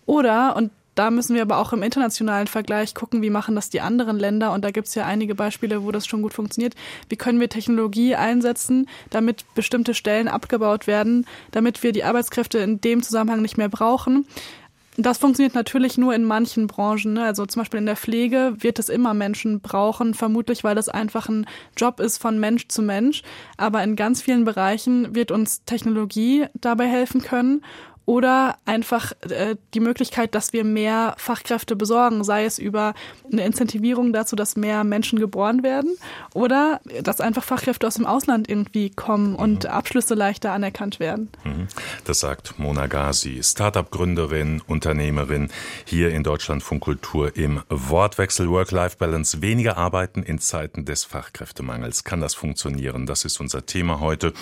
Oder, und da müssen wir aber auch im internationalen Vergleich gucken, wie machen das die anderen Länder. Und da gibt es ja einige Beispiele, wo das schon gut funktioniert. Wie können wir Technologie einsetzen, damit bestimmte Stellen abgebaut werden, damit wir die Arbeitskräfte in dem Zusammenhang nicht mehr brauchen. Das funktioniert natürlich nur in manchen Branchen. Ne? Also zum Beispiel in der Pflege wird es immer Menschen brauchen, vermutlich weil das einfach ein Job ist von Mensch zu Mensch. Aber in ganz vielen Bereichen wird uns Technologie dabei helfen können oder einfach äh, die Möglichkeit, dass wir mehr Fachkräfte besorgen, sei es über eine Incentivierung dazu, dass mehr Menschen geboren werden oder dass einfach Fachkräfte aus dem Ausland irgendwie kommen und mhm. Abschlüsse leichter anerkannt werden. Mhm. Das sagt Mona Gazi, Startup-Gründerin, Unternehmerin hier in Deutschland von Kultur im Wortwechsel Work-Life-Balance. Weniger arbeiten in Zeiten des Fachkräftemangels. Kann das funktionieren? Das ist unser Thema heute.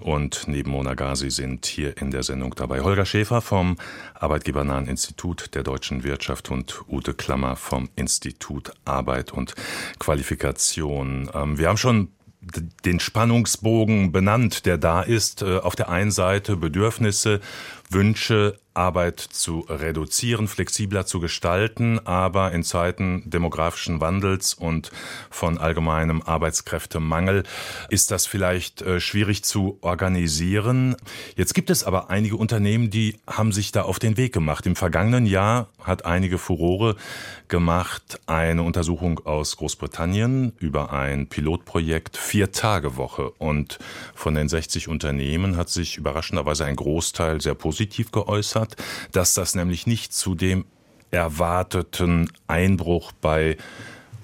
Und neben Mona Gazi sind hier in der Sendung dabei Holger Holger Schäfer vom Arbeitgebernahen Institut der deutschen Wirtschaft und Ute Klammer vom Institut Arbeit und Qualifikation. Ähm, wir haben schon den Spannungsbogen benannt, der da ist. Äh, auf der einen Seite Bedürfnisse, Wünsche, Arbeit zu reduzieren, flexibler zu gestalten, aber in Zeiten demografischen Wandels und von allgemeinem Arbeitskräftemangel ist das vielleicht äh, schwierig zu organisieren. Jetzt gibt es aber einige Unternehmen, die haben sich da auf den Weg gemacht. Im vergangenen Jahr hat einige Furore gemacht eine Untersuchung aus Großbritannien über ein Pilotprojekt Vier-Tage-Woche und von den 60 Unternehmen hat sich überraschenderweise ein Großteil sehr positiv geäußert hat, dass das nämlich nicht zu dem erwarteten Einbruch bei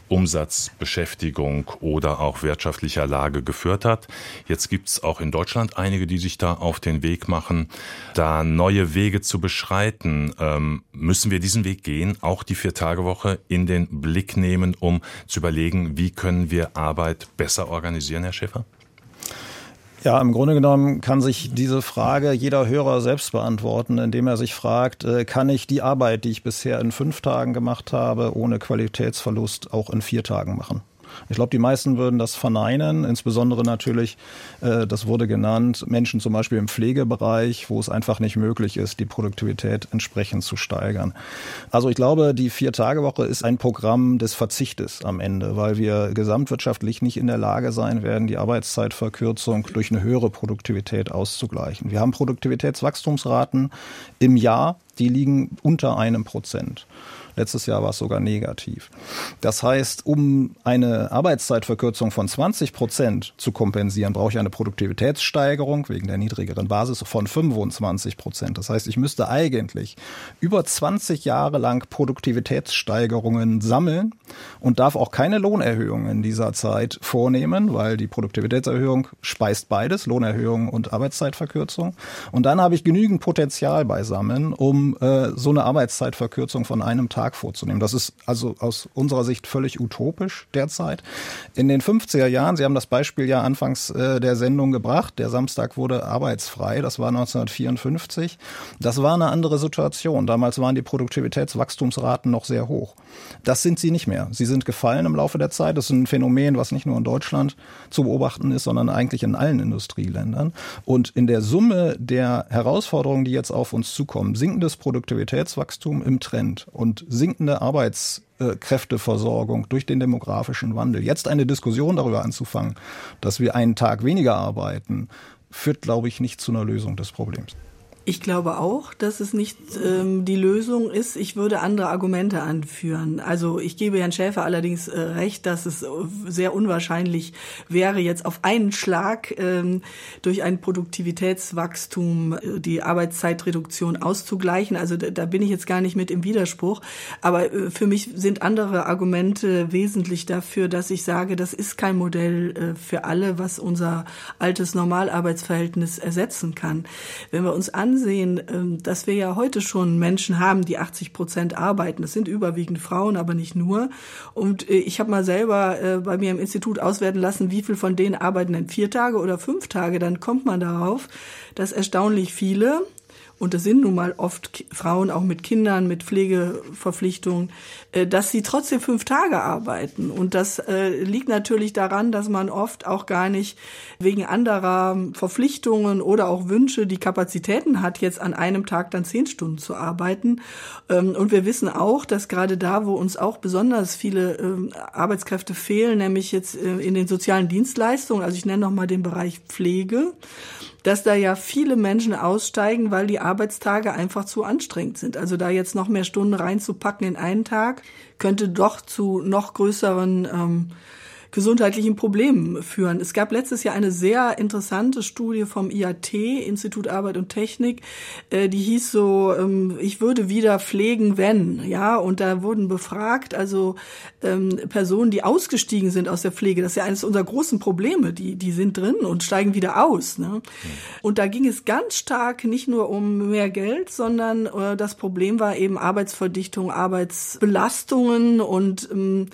Umsatz, Beschäftigung oder auch wirtschaftlicher Lage geführt hat. Jetzt gibt es auch in Deutschland einige, die sich da auf den Weg machen, da neue Wege zu beschreiten. Ähm, müssen wir diesen Weg gehen, auch die Vier-Tage-Woche in den Blick nehmen, um zu überlegen, wie können wir Arbeit besser organisieren, Herr Schäfer? Ja, im Grunde genommen kann sich diese Frage jeder Hörer selbst beantworten, indem er sich fragt, äh, kann ich die Arbeit, die ich bisher in fünf Tagen gemacht habe, ohne Qualitätsverlust auch in vier Tagen machen? Ich glaube, die meisten würden das verneinen, insbesondere natürlich, äh, das wurde genannt, Menschen zum Beispiel im Pflegebereich, wo es einfach nicht möglich ist, die Produktivität entsprechend zu steigern. Also ich glaube, die Vier-Tage-Woche ist ein Programm des Verzichtes am Ende, weil wir gesamtwirtschaftlich nicht in der Lage sein werden, die Arbeitszeitverkürzung durch eine höhere Produktivität auszugleichen. Wir haben Produktivitätswachstumsraten im Jahr, die liegen unter einem Prozent. Letztes Jahr war es sogar negativ. Das heißt, um eine Arbeitszeitverkürzung von 20 Prozent zu kompensieren, brauche ich eine Produktivitätssteigerung wegen der niedrigeren Basis von 25 Prozent. Das heißt, ich müsste eigentlich über 20 Jahre lang Produktivitätssteigerungen sammeln und darf auch keine Lohnerhöhung in dieser Zeit vornehmen, weil die Produktivitätserhöhung speist beides, Lohnerhöhung und Arbeitszeitverkürzung. Und dann habe ich genügend Potenzial beisammen, um äh, so eine Arbeitszeitverkürzung von einem Tag Tag vorzunehmen. Das ist also aus unserer Sicht völlig utopisch derzeit. In den 50er Jahren, Sie haben das Beispiel ja anfangs äh, der Sendung gebracht, der Samstag wurde arbeitsfrei, das war 1954. Das war eine andere Situation. Damals waren die Produktivitätswachstumsraten noch sehr hoch. Das sind sie nicht mehr. Sie sind gefallen im Laufe der Zeit. Das ist ein Phänomen, was nicht nur in Deutschland zu beobachten ist, sondern eigentlich in allen Industrieländern. Und in der Summe der Herausforderungen, die jetzt auf uns zukommen, sinkendes Produktivitätswachstum im Trend und sinkende Arbeitskräfteversorgung durch den demografischen Wandel. Jetzt eine Diskussion darüber anzufangen, dass wir einen Tag weniger arbeiten, führt, glaube ich, nicht zu einer Lösung des Problems. Ich glaube auch, dass es nicht ähm, die Lösung ist. Ich würde andere Argumente anführen. Also ich gebe Herrn Schäfer allerdings äh, recht, dass es äh, sehr unwahrscheinlich wäre, jetzt auf einen Schlag ähm, durch ein Produktivitätswachstum äh, die Arbeitszeitreduktion auszugleichen. Also da, da, bin ich jetzt gar nicht mit im Widerspruch. Aber äh, für mich sind andere Argumente wesentlich dafür, dass ich sage, das ist kein Modell äh, für alle, was unser altes Normalarbeitsverhältnis ersetzen kann. Wenn wir uns an ansehen, ähm, dass wir ja heute schon Menschen haben, die 80 Prozent arbeiten. Das sind überwiegend Frauen, aber nicht nur. Und äh, ich habe mal selber äh, bei mir im Institut auswerten lassen, wie viel von denen arbeiten denn vier Tage oder fünf Tage. Dann kommt man darauf, dass erstaunlich viele und es sind nun mal oft Frauen auch mit Kindern, mit Pflegeverpflichtungen, äh, dass sie trotzdem fünf Tage arbeiten. Und das äh, liegt natürlich daran, dass man oft auch gar nicht wegen anderer Verpflichtungen oder auch Wünsche die Kapazitäten hat, jetzt an einem Tag dann zehn Stunden zu arbeiten. Ähm, und wir wissen auch, dass gerade da, wo uns auch besonders viele ähm, Arbeitskräfte fehlen, nämlich jetzt äh, in den sozialen Dienstleistungen, also ich nenne noch mal den Bereich Pflege, dass da ja viele Menschen aussteigen, weil die Arbeitstage einfach zu anstrengend sind. Also da jetzt noch mehr Stunden reinzupacken in einen Tag, könnte doch zu noch größeren ähm, gesundheitlichen Problemen führen. Es gab letztes Jahr eine sehr interessante Studie vom IAT, Institut Arbeit und Technik, äh, die hieß so, ähm, ich würde wieder pflegen, wenn, ja, und da wurden befragt, also ähm, Personen, die ausgestiegen sind aus der Pflege, das ist ja eines unserer großen Probleme, die, die sind drin und steigen wieder aus. Ne? Und da ging es ganz stark nicht nur um mehr Geld, sondern äh, das Problem war eben Arbeitsverdichtung, Arbeitsbelastungen und ähm,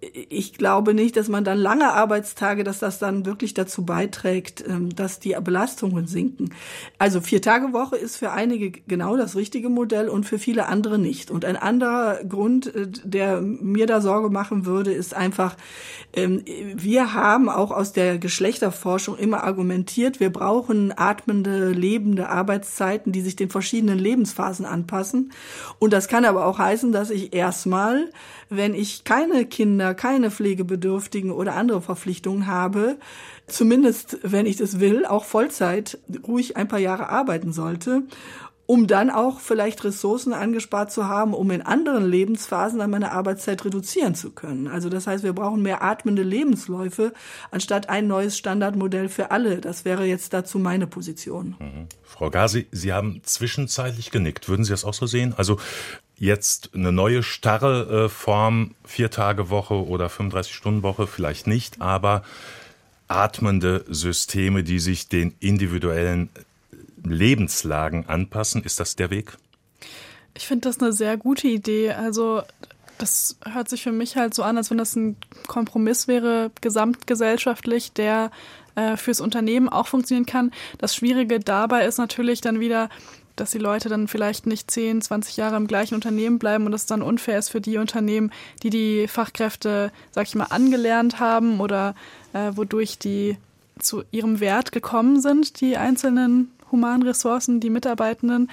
ich glaube nicht, dass man dann lange Arbeitstage, dass das dann wirklich dazu beiträgt, ähm, dass die Belastungen sinken. Also vier Tage Woche ist für einige genau das richtige Modell und für viele andere nicht. Und ein anderer Grund, äh, der mir da Sorge machen würde, ist einfach, ähm, wir haben auch aus der Geschlechterforschung immer argumentiert, wir brauchen atmende, lebende Arbeitszeiten, die sich den verschiedenen Lebensphasen anpassen. Und das kann aber auch heißen, dass ich erstmal, wenn ich keine Kinder keine Pflegebedürftigen oder andere Verpflichtungen habe, zumindest wenn ich das will, auch Vollzeit ruhig ein paar Jahre arbeiten sollte um dann auch vielleicht Ressourcen angespart zu haben, um in anderen Lebensphasen dann meine Arbeitszeit reduzieren zu können. Also das heißt, wir brauchen mehr atmende Lebensläufe anstatt ein neues Standardmodell für alle. Das wäre jetzt dazu meine Position. Mhm. Frau Gasi, Sie haben zwischenzeitlich genickt. Würden Sie das auch so sehen? Also jetzt eine neue starre äh, Form, vier Tage Woche oder 35 Stunden Woche vielleicht nicht, aber atmende Systeme, die sich den individuellen Lebenslagen anpassen. Ist das der Weg? Ich finde das eine sehr gute Idee. Also das hört sich für mich halt so an, als wenn das ein Kompromiss wäre, gesamtgesellschaftlich, der äh, fürs Unternehmen auch funktionieren kann. Das Schwierige dabei ist natürlich dann wieder, dass die Leute dann vielleicht nicht 10, 20 Jahre im gleichen Unternehmen bleiben und es dann unfair ist für die Unternehmen, die die Fachkräfte, sag ich mal, angelernt haben oder äh, wodurch die zu ihrem Wert gekommen sind, die einzelnen humanen Ressourcen, die Mitarbeitenden.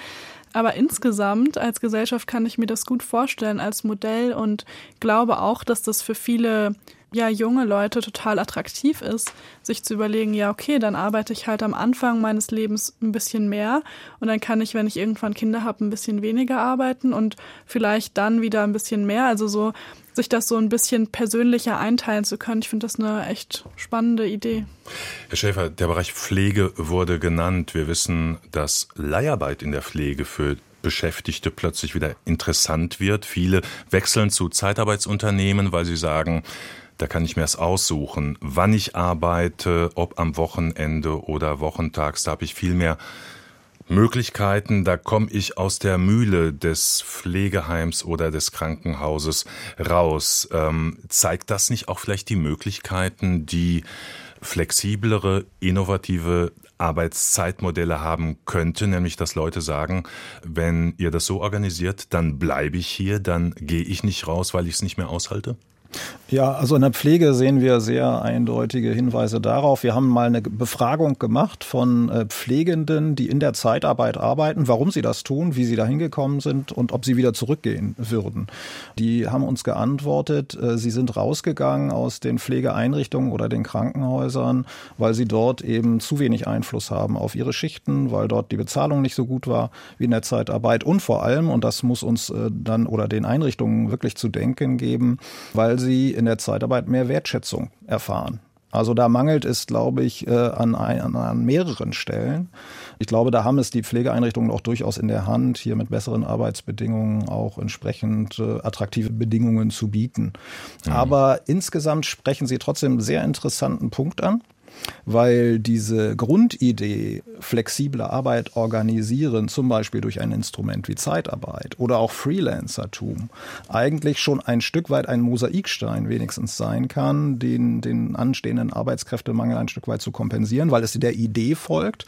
Aber insgesamt als Gesellschaft kann ich mir das gut vorstellen als Modell und glaube auch, dass das für viele ja, junge Leute total attraktiv ist, sich zu überlegen, ja, okay, dann arbeite ich halt am Anfang meines Lebens ein bisschen mehr und dann kann ich, wenn ich irgendwann Kinder habe, ein bisschen weniger arbeiten und vielleicht dann wieder ein bisschen mehr. Also so sich das so ein bisschen persönlicher einteilen zu können. Ich finde das eine echt spannende Idee. Herr Schäfer, der Bereich Pflege wurde genannt. Wir wissen, dass Leiharbeit in der Pflege für Beschäftigte plötzlich wieder interessant wird. Viele wechseln zu Zeitarbeitsunternehmen, weil sie sagen, da kann ich mir es aussuchen, wann ich arbeite, ob am Wochenende oder wochentags. Da habe ich viel mehr Möglichkeiten, da komme ich aus der Mühle des Pflegeheims oder des Krankenhauses raus. Ähm, zeigt das nicht auch vielleicht die Möglichkeiten, die flexiblere, innovative Arbeitszeitmodelle haben könnte, nämlich dass Leute sagen, wenn ihr das so organisiert, dann bleibe ich hier, dann gehe ich nicht raus, weil ich es nicht mehr aushalte? Ja, also in der Pflege sehen wir sehr eindeutige Hinweise darauf. Wir haben mal eine Befragung gemacht von äh, Pflegenden, die in der Zeitarbeit arbeiten, warum sie das tun, wie sie da hingekommen sind und ob sie wieder zurückgehen würden. Die haben uns geantwortet, äh, sie sind rausgegangen aus den Pflegeeinrichtungen oder den Krankenhäusern, weil sie dort eben zu wenig Einfluss haben auf ihre Schichten, weil dort die Bezahlung nicht so gut war wie in der Zeitarbeit und vor allem, und das muss uns äh, dann oder den Einrichtungen wirklich zu denken geben, weil sie sie in der Zeitarbeit mehr Wertschätzung erfahren. Also da mangelt es, glaube ich, äh, an, an, an mehreren Stellen. Ich glaube, da haben es die Pflegeeinrichtungen auch durchaus in der Hand, hier mit besseren Arbeitsbedingungen auch entsprechend äh, attraktive Bedingungen zu bieten. Mhm. Aber insgesamt sprechen Sie trotzdem einen sehr interessanten Punkt an weil diese Grundidee, flexible Arbeit organisieren, zum Beispiel durch ein Instrument wie Zeitarbeit oder auch Freelancertum, eigentlich schon ein Stück weit ein Mosaikstein wenigstens sein kann, den, den anstehenden Arbeitskräftemangel ein Stück weit zu kompensieren, weil es der Idee folgt,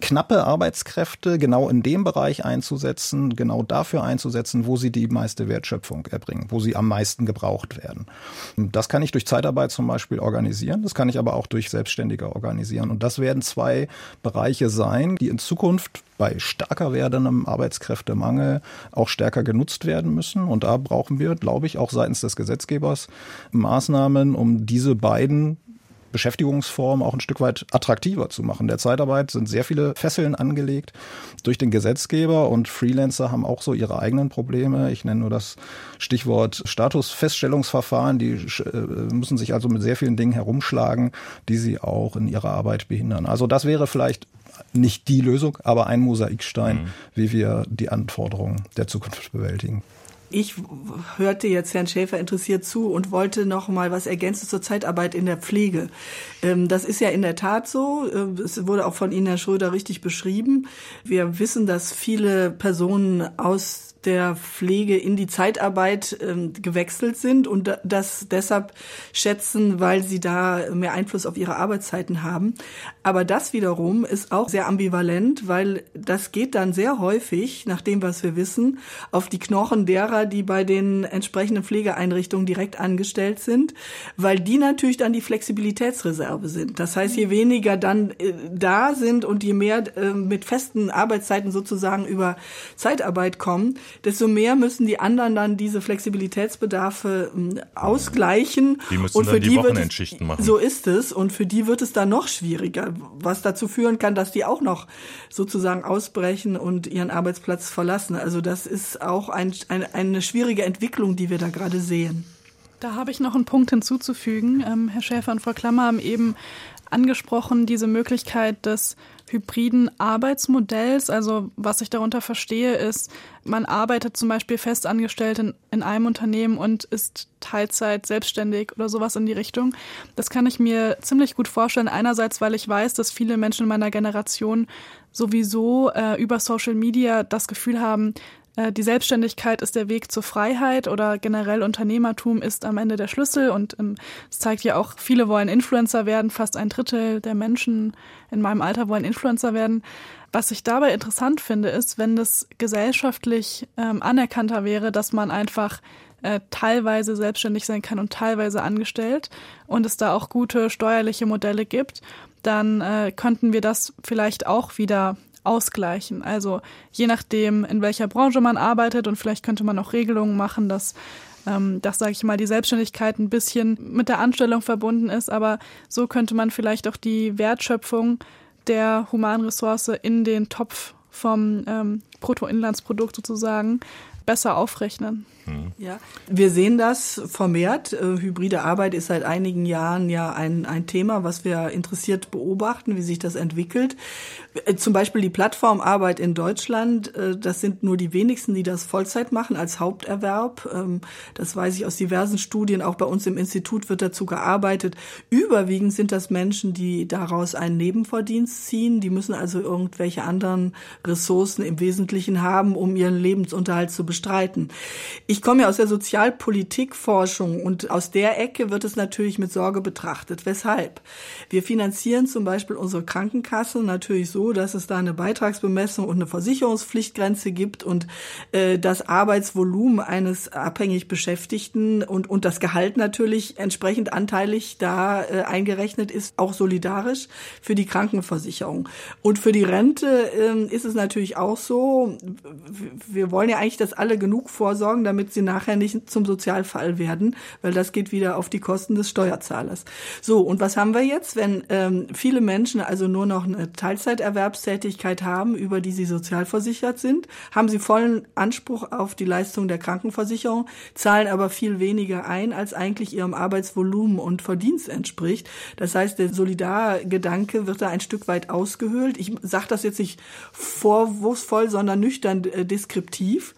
knappe Arbeitskräfte genau in dem Bereich einzusetzen, genau dafür einzusetzen, wo sie die meiste Wertschöpfung erbringen, wo sie am meisten gebraucht werden. Das kann ich durch Zeitarbeit zum Beispiel organisieren, das kann ich aber auch durch Selbstständige organisieren. Und das werden zwei Bereiche sein, die in Zukunft bei stärker werdendem Arbeitskräftemangel auch stärker genutzt werden müssen. Und da brauchen wir, glaube ich, auch seitens des Gesetzgebers Maßnahmen, um diese beiden Beschäftigungsform auch ein Stück weit attraktiver zu machen. Der Zeitarbeit sind sehr viele Fesseln angelegt durch den Gesetzgeber und Freelancer haben auch so ihre eigenen Probleme. Ich nenne nur das Stichwort Statusfeststellungsverfahren. Die äh, müssen sich also mit sehr vielen Dingen herumschlagen, die sie auch in ihrer Arbeit behindern. Also das wäre vielleicht nicht die Lösung, aber ein Mosaikstein, mhm. wie wir die Anforderungen der Zukunft bewältigen. Ich hörte jetzt Herrn Schäfer interessiert zu und wollte noch mal was ergänzen zur Zeitarbeit in der Pflege. Ähm, das ist ja in der Tat so. Äh, es wurde auch von Ihnen, Herr Schröder, richtig beschrieben. Wir wissen, dass viele Personen aus der Pflege in die Zeitarbeit ähm, gewechselt sind und das deshalb schätzen, weil sie da mehr Einfluss auf ihre Arbeitszeiten haben. Aber das wiederum ist auch sehr ambivalent, weil das geht dann sehr häufig, nach dem, was wir wissen, auf die Knochen derer, die bei den entsprechenden Pflegeeinrichtungen direkt angestellt sind, weil die natürlich dann die Flexibilitätsreserve sind. Das heißt, je weniger dann äh, da sind und je mehr äh, mit festen Arbeitszeiten sozusagen über Zeitarbeit kommen, desto mehr müssen die anderen dann diese Flexibilitätsbedarfe ähm, ausgleichen. Die müssen und für dann die, die Wochenendschichten machen. So ist es. Und für die wird es dann noch schwieriger, was dazu führen kann, dass die auch noch sozusagen ausbrechen und ihren Arbeitsplatz verlassen. Also das ist auch ein, ein, eine schwierige Entwicklung, die wir da gerade sehen. Da habe ich noch einen Punkt hinzuzufügen. Ähm, Herr Schäfer und Frau Klammer haben eben angesprochen, diese Möglichkeit des hybriden Arbeitsmodells. Also was ich darunter verstehe, ist, man arbeitet zum Beispiel festangestellt in, in einem Unternehmen und ist Teilzeit selbstständig oder sowas in die Richtung. Das kann ich mir ziemlich gut vorstellen. Einerseits, weil ich weiß, dass viele Menschen in meiner Generation sowieso äh, über Social Media das Gefühl haben, die Selbstständigkeit ist der Weg zur Freiheit oder generell Unternehmertum ist am Ende der Schlüssel und ähm, es zeigt ja auch, viele wollen Influencer werden, fast ein Drittel der Menschen in meinem Alter wollen Influencer werden. Was ich dabei interessant finde, ist, wenn das gesellschaftlich ähm, anerkannter wäre, dass man einfach äh, teilweise selbstständig sein kann und teilweise angestellt und es da auch gute steuerliche Modelle gibt, dann äh, könnten wir das vielleicht auch wieder ausgleichen. Also je nachdem, in welcher Branche man arbeitet und vielleicht könnte man auch Regelungen machen, dass ähm, dass, sage ich mal, die Selbstständigkeit ein bisschen mit der Anstellung verbunden ist. Aber so könnte man vielleicht auch die Wertschöpfung der Humanressource in den Topf vom ähm, Bruttoinlandsprodukt sozusagen besser aufrechnen. Mhm. Ja, wir sehen das vermehrt. Äh, hybride Arbeit ist seit einigen Jahren ja ein, ein Thema, was wir interessiert beobachten, wie sich das entwickelt. Äh, zum Beispiel die Plattformarbeit in Deutschland, äh, das sind nur die wenigsten, die das Vollzeit machen als Haupterwerb. Ähm, das weiß ich aus diversen Studien. Auch bei uns im Institut wird dazu gearbeitet. Überwiegend sind das Menschen, die daraus einen Nebenverdienst ziehen. Die müssen also irgendwelche anderen Ressourcen im Wesentlichen haben, um ihren Lebensunterhalt zu bestreiten. Ich komme ja aus der Sozialpolitikforschung und aus der Ecke wird es natürlich mit Sorge betrachtet. Weshalb? Wir finanzieren zum Beispiel unsere Krankenkasse natürlich so, dass es da eine Beitragsbemessung und eine Versicherungspflichtgrenze gibt und äh, das Arbeitsvolumen eines abhängig Beschäftigten und, und das Gehalt natürlich entsprechend anteilig da äh, eingerechnet ist, auch solidarisch für die Krankenversicherung. Und für die Rente äh, ist es natürlich auch so, wir wollen ja eigentlich, dass alle genug vorsorgen, damit sie nachher nicht zum Sozialfall werden, weil das geht wieder auf die Kosten des Steuerzahlers. So, und was haben wir jetzt, wenn ähm, viele Menschen also nur noch eine Teilzeiterwerbstätigkeit haben, über die sie sozialversichert sind, haben sie vollen Anspruch auf die Leistung der Krankenversicherung, zahlen aber viel weniger ein, als eigentlich ihrem Arbeitsvolumen und Verdienst entspricht. Das heißt, der Solidargedanke wird da ein Stück weit ausgehöhlt. Ich sage das jetzt nicht vorwurfsvoll, sondern nüchtern äh, deskriptiv.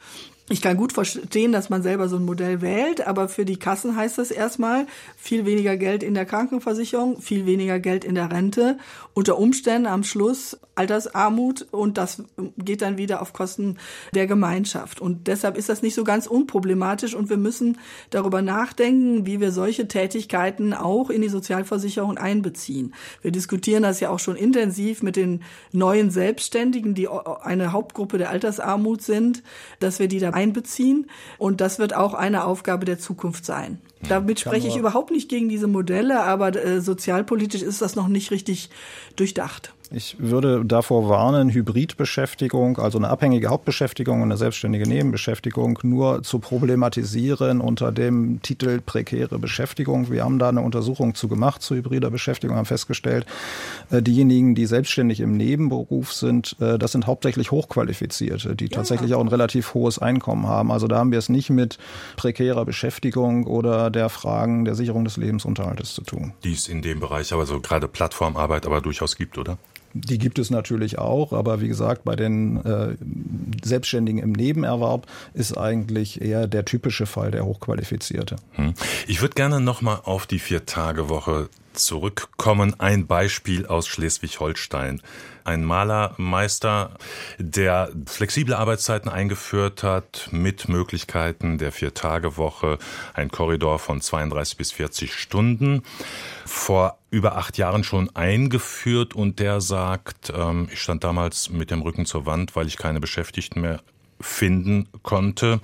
Ich kann gut verstehen, dass man selber so ein Modell wählt, aber für die Kassen heißt das erstmal viel weniger Geld in der Krankenversicherung, viel weniger Geld in der Rente, unter Umständen am Schluss Altersarmut und das geht dann wieder auf Kosten der Gemeinschaft. Und deshalb ist das nicht so ganz unproblematisch und wir müssen darüber nachdenken, wie wir solche Tätigkeiten auch in die Sozialversicherung einbeziehen. Wir diskutieren das ja auch schon intensiv mit den neuen Selbstständigen, die eine Hauptgruppe der Altersarmut sind, dass wir die da einbeziehen. Und das wird auch eine Aufgabe der Zukunft sein. Damit spreche ich überhaupt nicht gegen diese Modelle, aber äh, sozialpolitisch ist das noch nicht richtig durchdacht. Ich würde davor warnen, Hybridbeschäftigung, also eine abhängige Hauptbeschäftigung und eine selbstständige Nebenbeschäftigung nur zu problematisieren unter dem Titel prekäre Beschäftigung. Wir haben da eine Untersuchung zu gemacht zu hybrider Beschäftigung, haben festgestellt, äh, diejenigen, die selbstständig im Nebenberuf sind, äh, das sind hauptsächlich Hochqualifizierte, die tatsächlich auch ein relativ hohes Einkommen haben. Also da haben wir es nicht mit prekärer Beschäftigung oder der Fragen der Sicherung des Lebensunterhaltes zu tun. Die es in dem Bereich aber so gerade Plattformarbeit aber durchaus gibt, oder? Die gibt es natürlich auch, aber wie gesagt, bei den äh, Selbstständigen im Nebenerwerb ist eigentlich eher der typische Fall der Hochqualifizierte. Hm. Ich würde gerne nochmal auf die Vier-Tage-Woche zurückkommen. Ein Beispiel aus Schleswig-Holstein. Ein Malermeister, der flexible Arbeitszeiten eingeführt hat mit Möglichkeiten der Vier-Tage-Woche, ein Korridor von 32 bis 40 Stunden, vor über acht Jahren schon eingeführt und der sagt, ähm, ich stand damals mit dem Rücken zur Wand, weil ich keine Beschäftigten mehr finden konnte.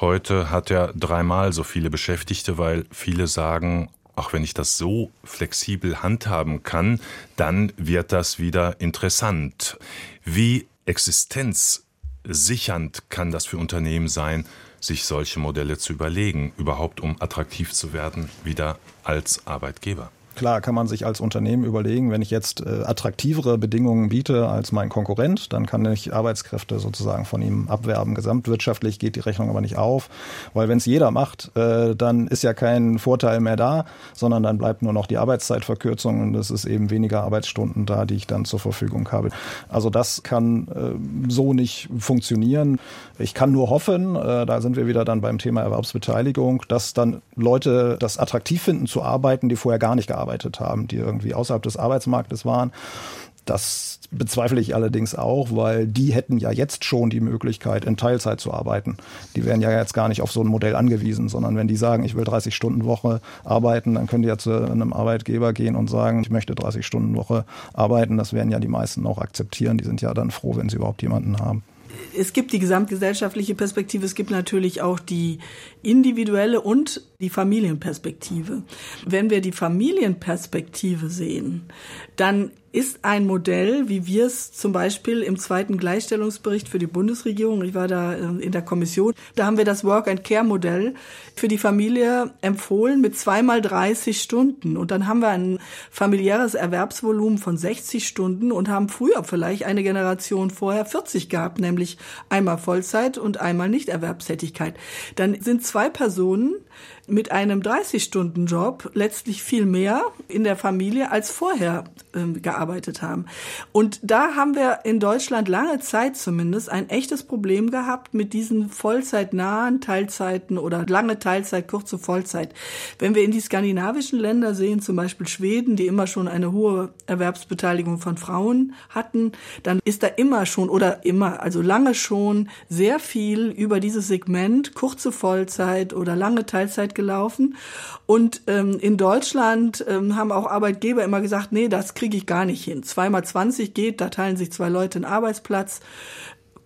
Heute hat er dreimal so viele Beschäftigte, weil viele sagen, auch wenn ich das so flexibel handhaben kann, dann wird das wieder interessant. Wie existenzsichernd kann das für Unternehmen sein, sich solche Modelle zu überlegen, überhaupt um attraktiv zu werden, wieder als Arbeitgeber? Klar kann man sich als Unternehmen überlegen, wenn ich jetzt äh, attraktivere Bedingungen biete als mein Konkurrent, dann kann ich Arbeitskräfte sozusagen von ihm abwerben. Gesamtwirtschaftlich geht die Rechnung aber nicht auf, weil wenn es jeder macht, äh, dann ist ja kein Vorteil mehr da, sondern dann bleibt nur noch die Arbeitszeitverkürzung und es ist eben weniger Arbeitsstunden da, die ich dann zur Verfügung habe. Also das kann äh, so nicht funktionieren. Ich kann nur hoffen, äh, da sind wir wieder dann beim Thema Erwerbsbeteiligung, dass dann Leute das attraktiv finden zu arbeiten, die vorher gar nicht gearbeitet gearbeitet haben, die irgendwie außerhalb des Arbeitsmarktes waren. Das bezweifle ich allerdings auch, weil die hätten ja jetzt schon die Möglichkeit, in Teilzeit zu arbeiten. Die wären ja jetzt gar nicht auf so ein Modell angewiesen, sondern wenn die sagen, ich will 30 Stunden Woche arbeiten, dann können die ja zu einem Arbeitgeber gehen und sagen, ich möchte 30 Stunden Woche arbeiten. Das werden ja die meisten auch akzeptieren. Die sind ja dann froh, wenn sie überhaupt jemanden haben es gibt die gesamtgesellschaftliche Perspektive, es gibt natürlich auch die individuelle und die Familienperspektive. Wenn wir die Familienperspektive sehen, dann ist ein Modell, wie wir es zum Beispiel im zweiten Gleichstellungsbericht für die Bundesregierung, ich war da äh, in der Kommission, da haben wir das Work-and-Care-Modell für die Familie empfohlen mit zweimal 30 Stunden. Und dann haben wir ein familiäres Erwerbsvolumen von 60 Stunden und haben früher vielleicht eine Generation vorher 40 gehabt, nämlich einmal Vollzeit und einmal Nichterwerbstätigkeit. Dann sind zwei Personen mit einem 30-Stunden-Job letztlich viel mehr in der Familie als vorher ähm, gearbeitet haben. Und da haben wir in Deutschland lange Zeit zumindest ein echtes Problem gehabt mit diesen vollzeitnahen Teilzeiten oder lange Teilzeit, kurze Vollzeit. Wenn wir in die skandinavischen Länder sehen, zum Beispiel Schweden, die immer schon eine hohe Erwerbsbeteiligung von Frauen hatten, dann ist da immer schon oder immer, also lange schon sehr viel über dieses Segment kurze Vollzeit oder lange Teilzeit gelaufen. Und ähm, in Deutschland ähm, haben auch Arbeitgeber immer gesagt, nee, das kriege ich gar nicht hin. Zweimal 20 geht, da teilen sich zwei Leute einen Arbeitsplatz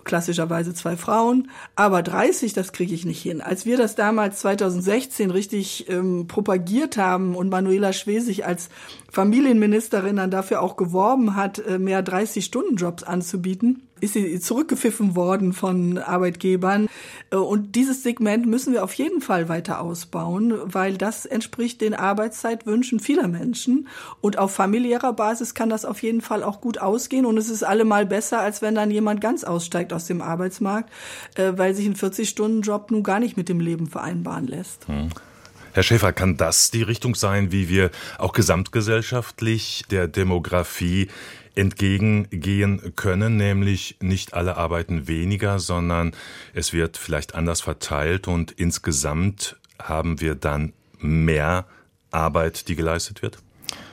klassischerweise zwei Frauen, aber 30, das kriege ich nicht hin. Als wir das damals 2016 richtig ähm, propagiert haben und Manuela Schwesig als Familienministerin dann dafür auch geworben hat, äh, mehr 30-Stunden-Jobs anzubieten, ist sie zurückgepfiffen worden von Arbeitgebern. Äh, und dieses Segment müssen wir auf jeden Fall weiter ausbauen, weil das entspricht den Arbeitszeitwünschen vieler Menschen. Und auf familiärer Basis kann das auf jeden Fall auch gut ausgehen. Und es ist allemal besser, als wenn dann jemand ganz aussteigt aus dem Arbeitsmarkt, äh, weil sich ein 40-Stunden-Job nun gar nicht mit dem Leben vereinbaren lässt. Hm. Herr Schäfer, kann das die Richtung sein, wie wir auch gesamtgesellschaftlich der Demografie entgegengehen können, nämlich nicht alle arbeiten weniger, sondern es wird vielleicht anders verteilt und insgesamt haben wir dann mehr Arbeit, die geleistet wird?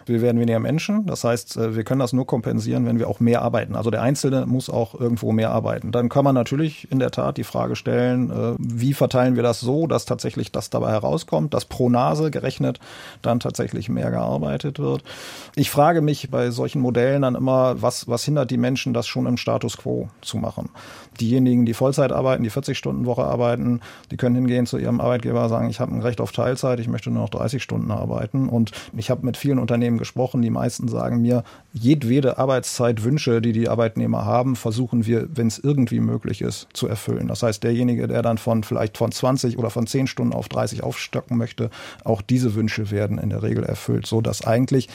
Wir werden weniger Menschen. Das heißt, äh, wir können das nur kompensieren, wenn wir auch mehr arbeiten. Also der Einzelne muss auch irgendwo mehr arbeiten. Dann kann man natürlich in der Tat die Frage stellen, äh, wie verteilen wir das so, dass tatsächlich das dabei herauskommt, dass pro Nase gerechnet dann tatsächlich mehr gearbeitet wird. Ich frage mich bei solchen Modellen dann immer, was, was hindert die Menschen, das schon im Status quo zu machen? Diejenigen, die Vollzeit arbeiten, die 40-Stunden-Woche arbeiten, die können hingehen zu ihrem Arbeitgeber sagen, ich habe ein Recht auf Teilzeit, ich möchte nur noch 30 Stunden arbeiten. Und ich habe mit vielen Unternehmen gesprochen. Die meisten sagen mir, jedwede Arbeitszeitwünsche, die die Arbeitnehmer haben, versuchen wir, wenn es irgendwie möglich ist, zu erfüllen. Das heißt, derjenige, der dann von vielleicht von 20 oder von 10 Stunden auf 30 aufstocken möchte, auch diese Wünsche werden in der Regel erfüllt, so dass eigentlich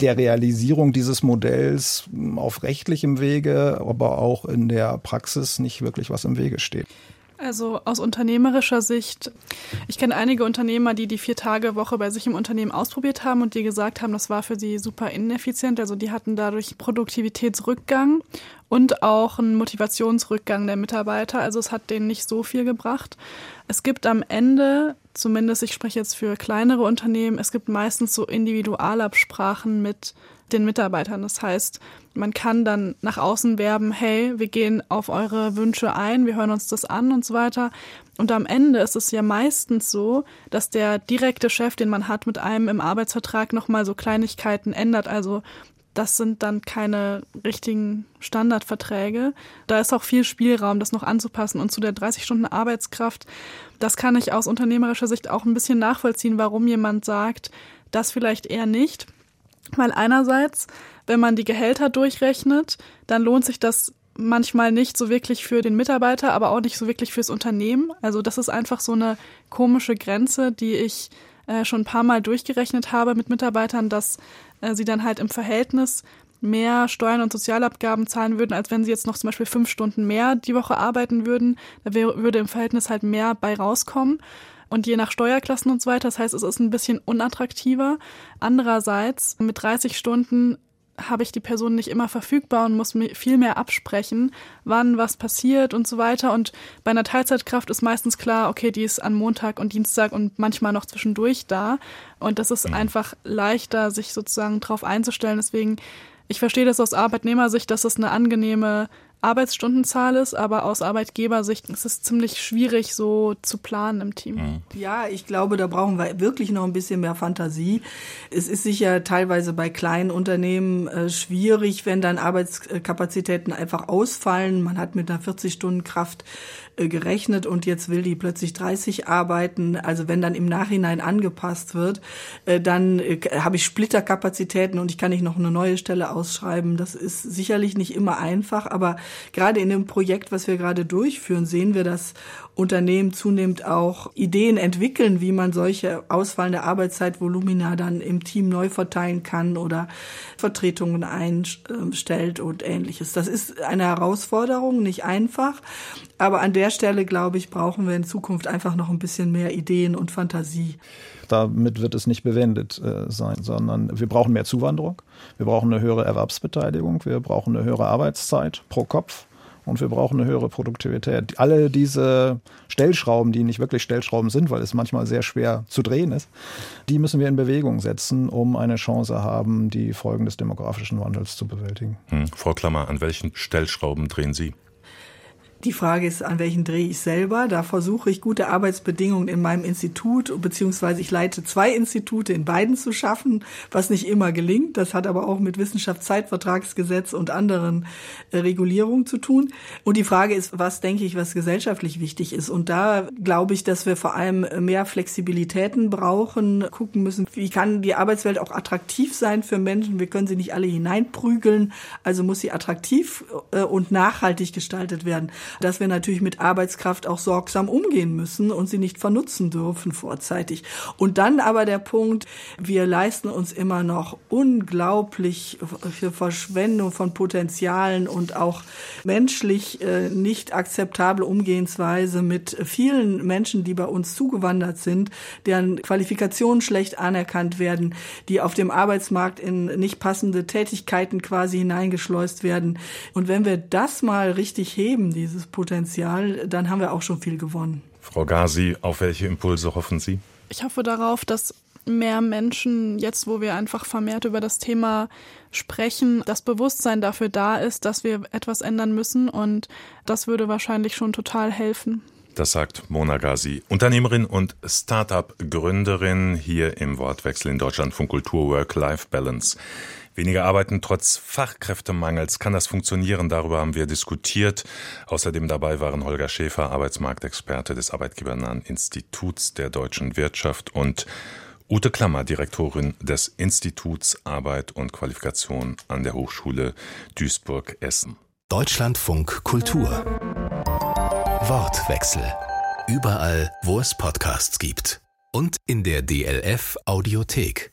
der Realisierung dieses Modells auf rechtlichem Wege, aber auch in der Praxis nicht wirklich was im Wege steht. Also aus unternehmerischer Sicht, ich kenne einige Unternehmer, die die Vier-Tage-Woche bei sich im Unternehmen ausprobiert haben und die gesagt haben, das war für sie super ineffizient. Also die hatten dadurch Produktivitätsrückgang und auch einen Motivationsrückgang der Mitarbeiter. Also es hat denen nicht so viel gebracht. Es gibt am Ende, zumindest ich spreche jetzt für kleinere Unternehmen, es gibt meistens so Individualabsprachen mit den Mitarbeitern. Das heißt, man kann dann nach außen werben, hey, wir gehen auf eure Wünsche ein, wir hören uns das an und so weiter. Und am Ende ist es ja meistens so, dass der direkte Chef, den man hat, mit einem im Arbeitsvertrag nochmal so Kleinigkeiten ändert. Also das sind dann keine richtigen Standardverträge. Da ist auch viel Spielraum, das noch anzupassen. Und zu der 30 Stunden Arbeitskraft, das kann ich aus unternehmerischer Sicht auch ein bisschen nachvollziehen, warum jemand sagt, das vielleicht eher nicht. Weil einerseits, wenn man die Gehälter durchrechnet, dann lohnt sich das manchmal nicht so wirklich für den Mitarbeiter, aber auch nicht so wirklich fürs Unternehmen. Also das ist einfach so eine komische Grenze, die ich äh, schon ein paar Mal durchgerechnet habe mit Mitarbeitern, dass äh, sie dann halt im Verhältnis mehr Steuern und Sozialabgaben zahlen würden, als wenn sie jetzt noch zum Beispiel fünf Stunden mehr die Woche arbeiten würden. Da würde im Verhältnis halt mehr bei rauskommen und je nach Steuerklassen und so weiter. Das heißt, es ist ein bisschen unattraktiver. Andererseits, mit 30 Stunden habe ich die Person nicht immer verfügbar und muss viel mehr absprechen, wann was passiert und so weiter. Und bei einer Teilzeitkraft ist meistens klar, okay, die ist an Montag und Dienstag und manchmal noch zwischendurch da. Und das ist mhm. einfach leichter, sich sozusagen drauf einzustellen. Deswegen, ich verstehe das aus Arbeitnehmersicht, dass es eine angenehme Arbeitsstundenzahl ist, aber aus Arbeitgebersicht ist es ziemlich schwierig, so zu planen im Team. Mhm. Ja, ich glaube, da brauchen wir wirklich noch ein bisschen mehr Fantasie. Es ist sicher teilweise bei kleinen Unternehmen äh, schwierig, wenn dann Arbeitskapazitäten einfach ausfallen. Man hat mit einer 40-Stunden-Kraft äh, gerechnet und jetzt will die plötzlich 30 arbeiten. Also wenn dann im Nachhinein angepasst wird, äh, dann äh, habe ich Splitterkapazitäten und ich kann nicht noch eine neue Stelle ausschreiben. Das ist sicherlich nicht immer einfach, aber gerade in dem Projekt, was wir gerade durchführen, sehen wir, dass Unternehmen zunehmend auch Ideen entwickeln, wie man solche ausfallende Arbeitszeitvolumina dann im Team neu verteilen kann oder Vertretungen einstellt und ähnliches. Das ist eine Herausforderung, nicht einfach. Aber an der Stelle, glaube ich, brauchen wir in Zukunft einfach noch ein bisschen mehr Ideen und Fantasie. Damit wird es nicht bewendet äh, sein, sondern wir brauchen mehr Zuwanderung, wir brauchen eine höhere Erwerbsbeteiligung, wir brauchen eine höhere Arbeitszeit pro Kopf und wir brauchen eine höhere Produktivität. Alle diese Stellschrauben, die nicht wirklich Stellschrauben sind, weil es manchmal sehr schwer zu drehen ist, die müssen wir in Bewegung setzen, um eine Chance haben, die Folgen des demografischen Wandels zu bewältigen. Hm. Frau Klammer, an welchen Stellschrauben drehen Sie? Die Frage ist, an welchen drehe ich selber? Da versuche ich gute Arbeitsbedingungen in meinem Institut, beziehungsweise ich leite zwei Institute in beiden zu schaffen, was nicht immer gelingt. Das hat aber auch mit Wissenschaftszeitvertragsgesetz und anderen äh, Regulierungen zu tun. Und die Frage ist, was denke ich, was gesellschaftlich wichtig ist? Und da glaube ich, dass wir vor allem mehr Flexibilitäten brauchen, gucken müssen, wie kann die Arbeitswelt auch attraktiv sein für Menschen? Wir können sie nicht alle hineinprügeln, also muss sie attraktiv äh, und nachhaltig gestaltet werden. Dass wir natürlich mit Arbeitskraft auch sorgsam umgehen müssen und sie nicht vernutzen dürfen vorzeitig. Und dann aber der Punkt, wir leisten uns immer noch unglaublich Verschwendung von Potenzialen und auch menschlich äh, nicht akzeptable Umgehensweise mit vielen Menschen, die bei uns zugewandert sind, deren Qualifikationen schlecht anerkannt werden, die auf dem Arbeitsmarkt in nicht passende Tätigkeiten quasi hineingeschleust werden. Und wenn wir das mal richtig heben, dieses Potenzial, dann haben wir auch schon viel gewonnen. Frau Gazi, auf welche Impulse hoffen Sie? Ich hoffe darauf, dass mehr Menschen, jetzt wo wir einfach vermehrt über das Thema sprechen, das Bewusstsein dafür da ist, dass wir etwas ändern müssen und das würde wahrscheinlich schon total helfen. Das sagt Mona Gazi, Unternehmerin und Startup-Gründerin hier im Wortwechsel in Deutschland von Kultur Work-Life-Balance. Weniger arbeiten trotz Fachkräftemangels. Kann das funktionieren? Darüber haben wir diskutiert. Außerdem dabei waren Holger Schäfer, Arbeitsmarktexperte des Arbeitgebernahen Instituts der deutschen Wirtschaft und Ute Klammer, Direktorin des Instituts Arbeit und Qualifikation an der Hochschule Duisburg-Essen. Deutschlandfunk Kultur Wortwechsel. Überall, wo es Podcasts gibt. Und in der DLF Audiothek.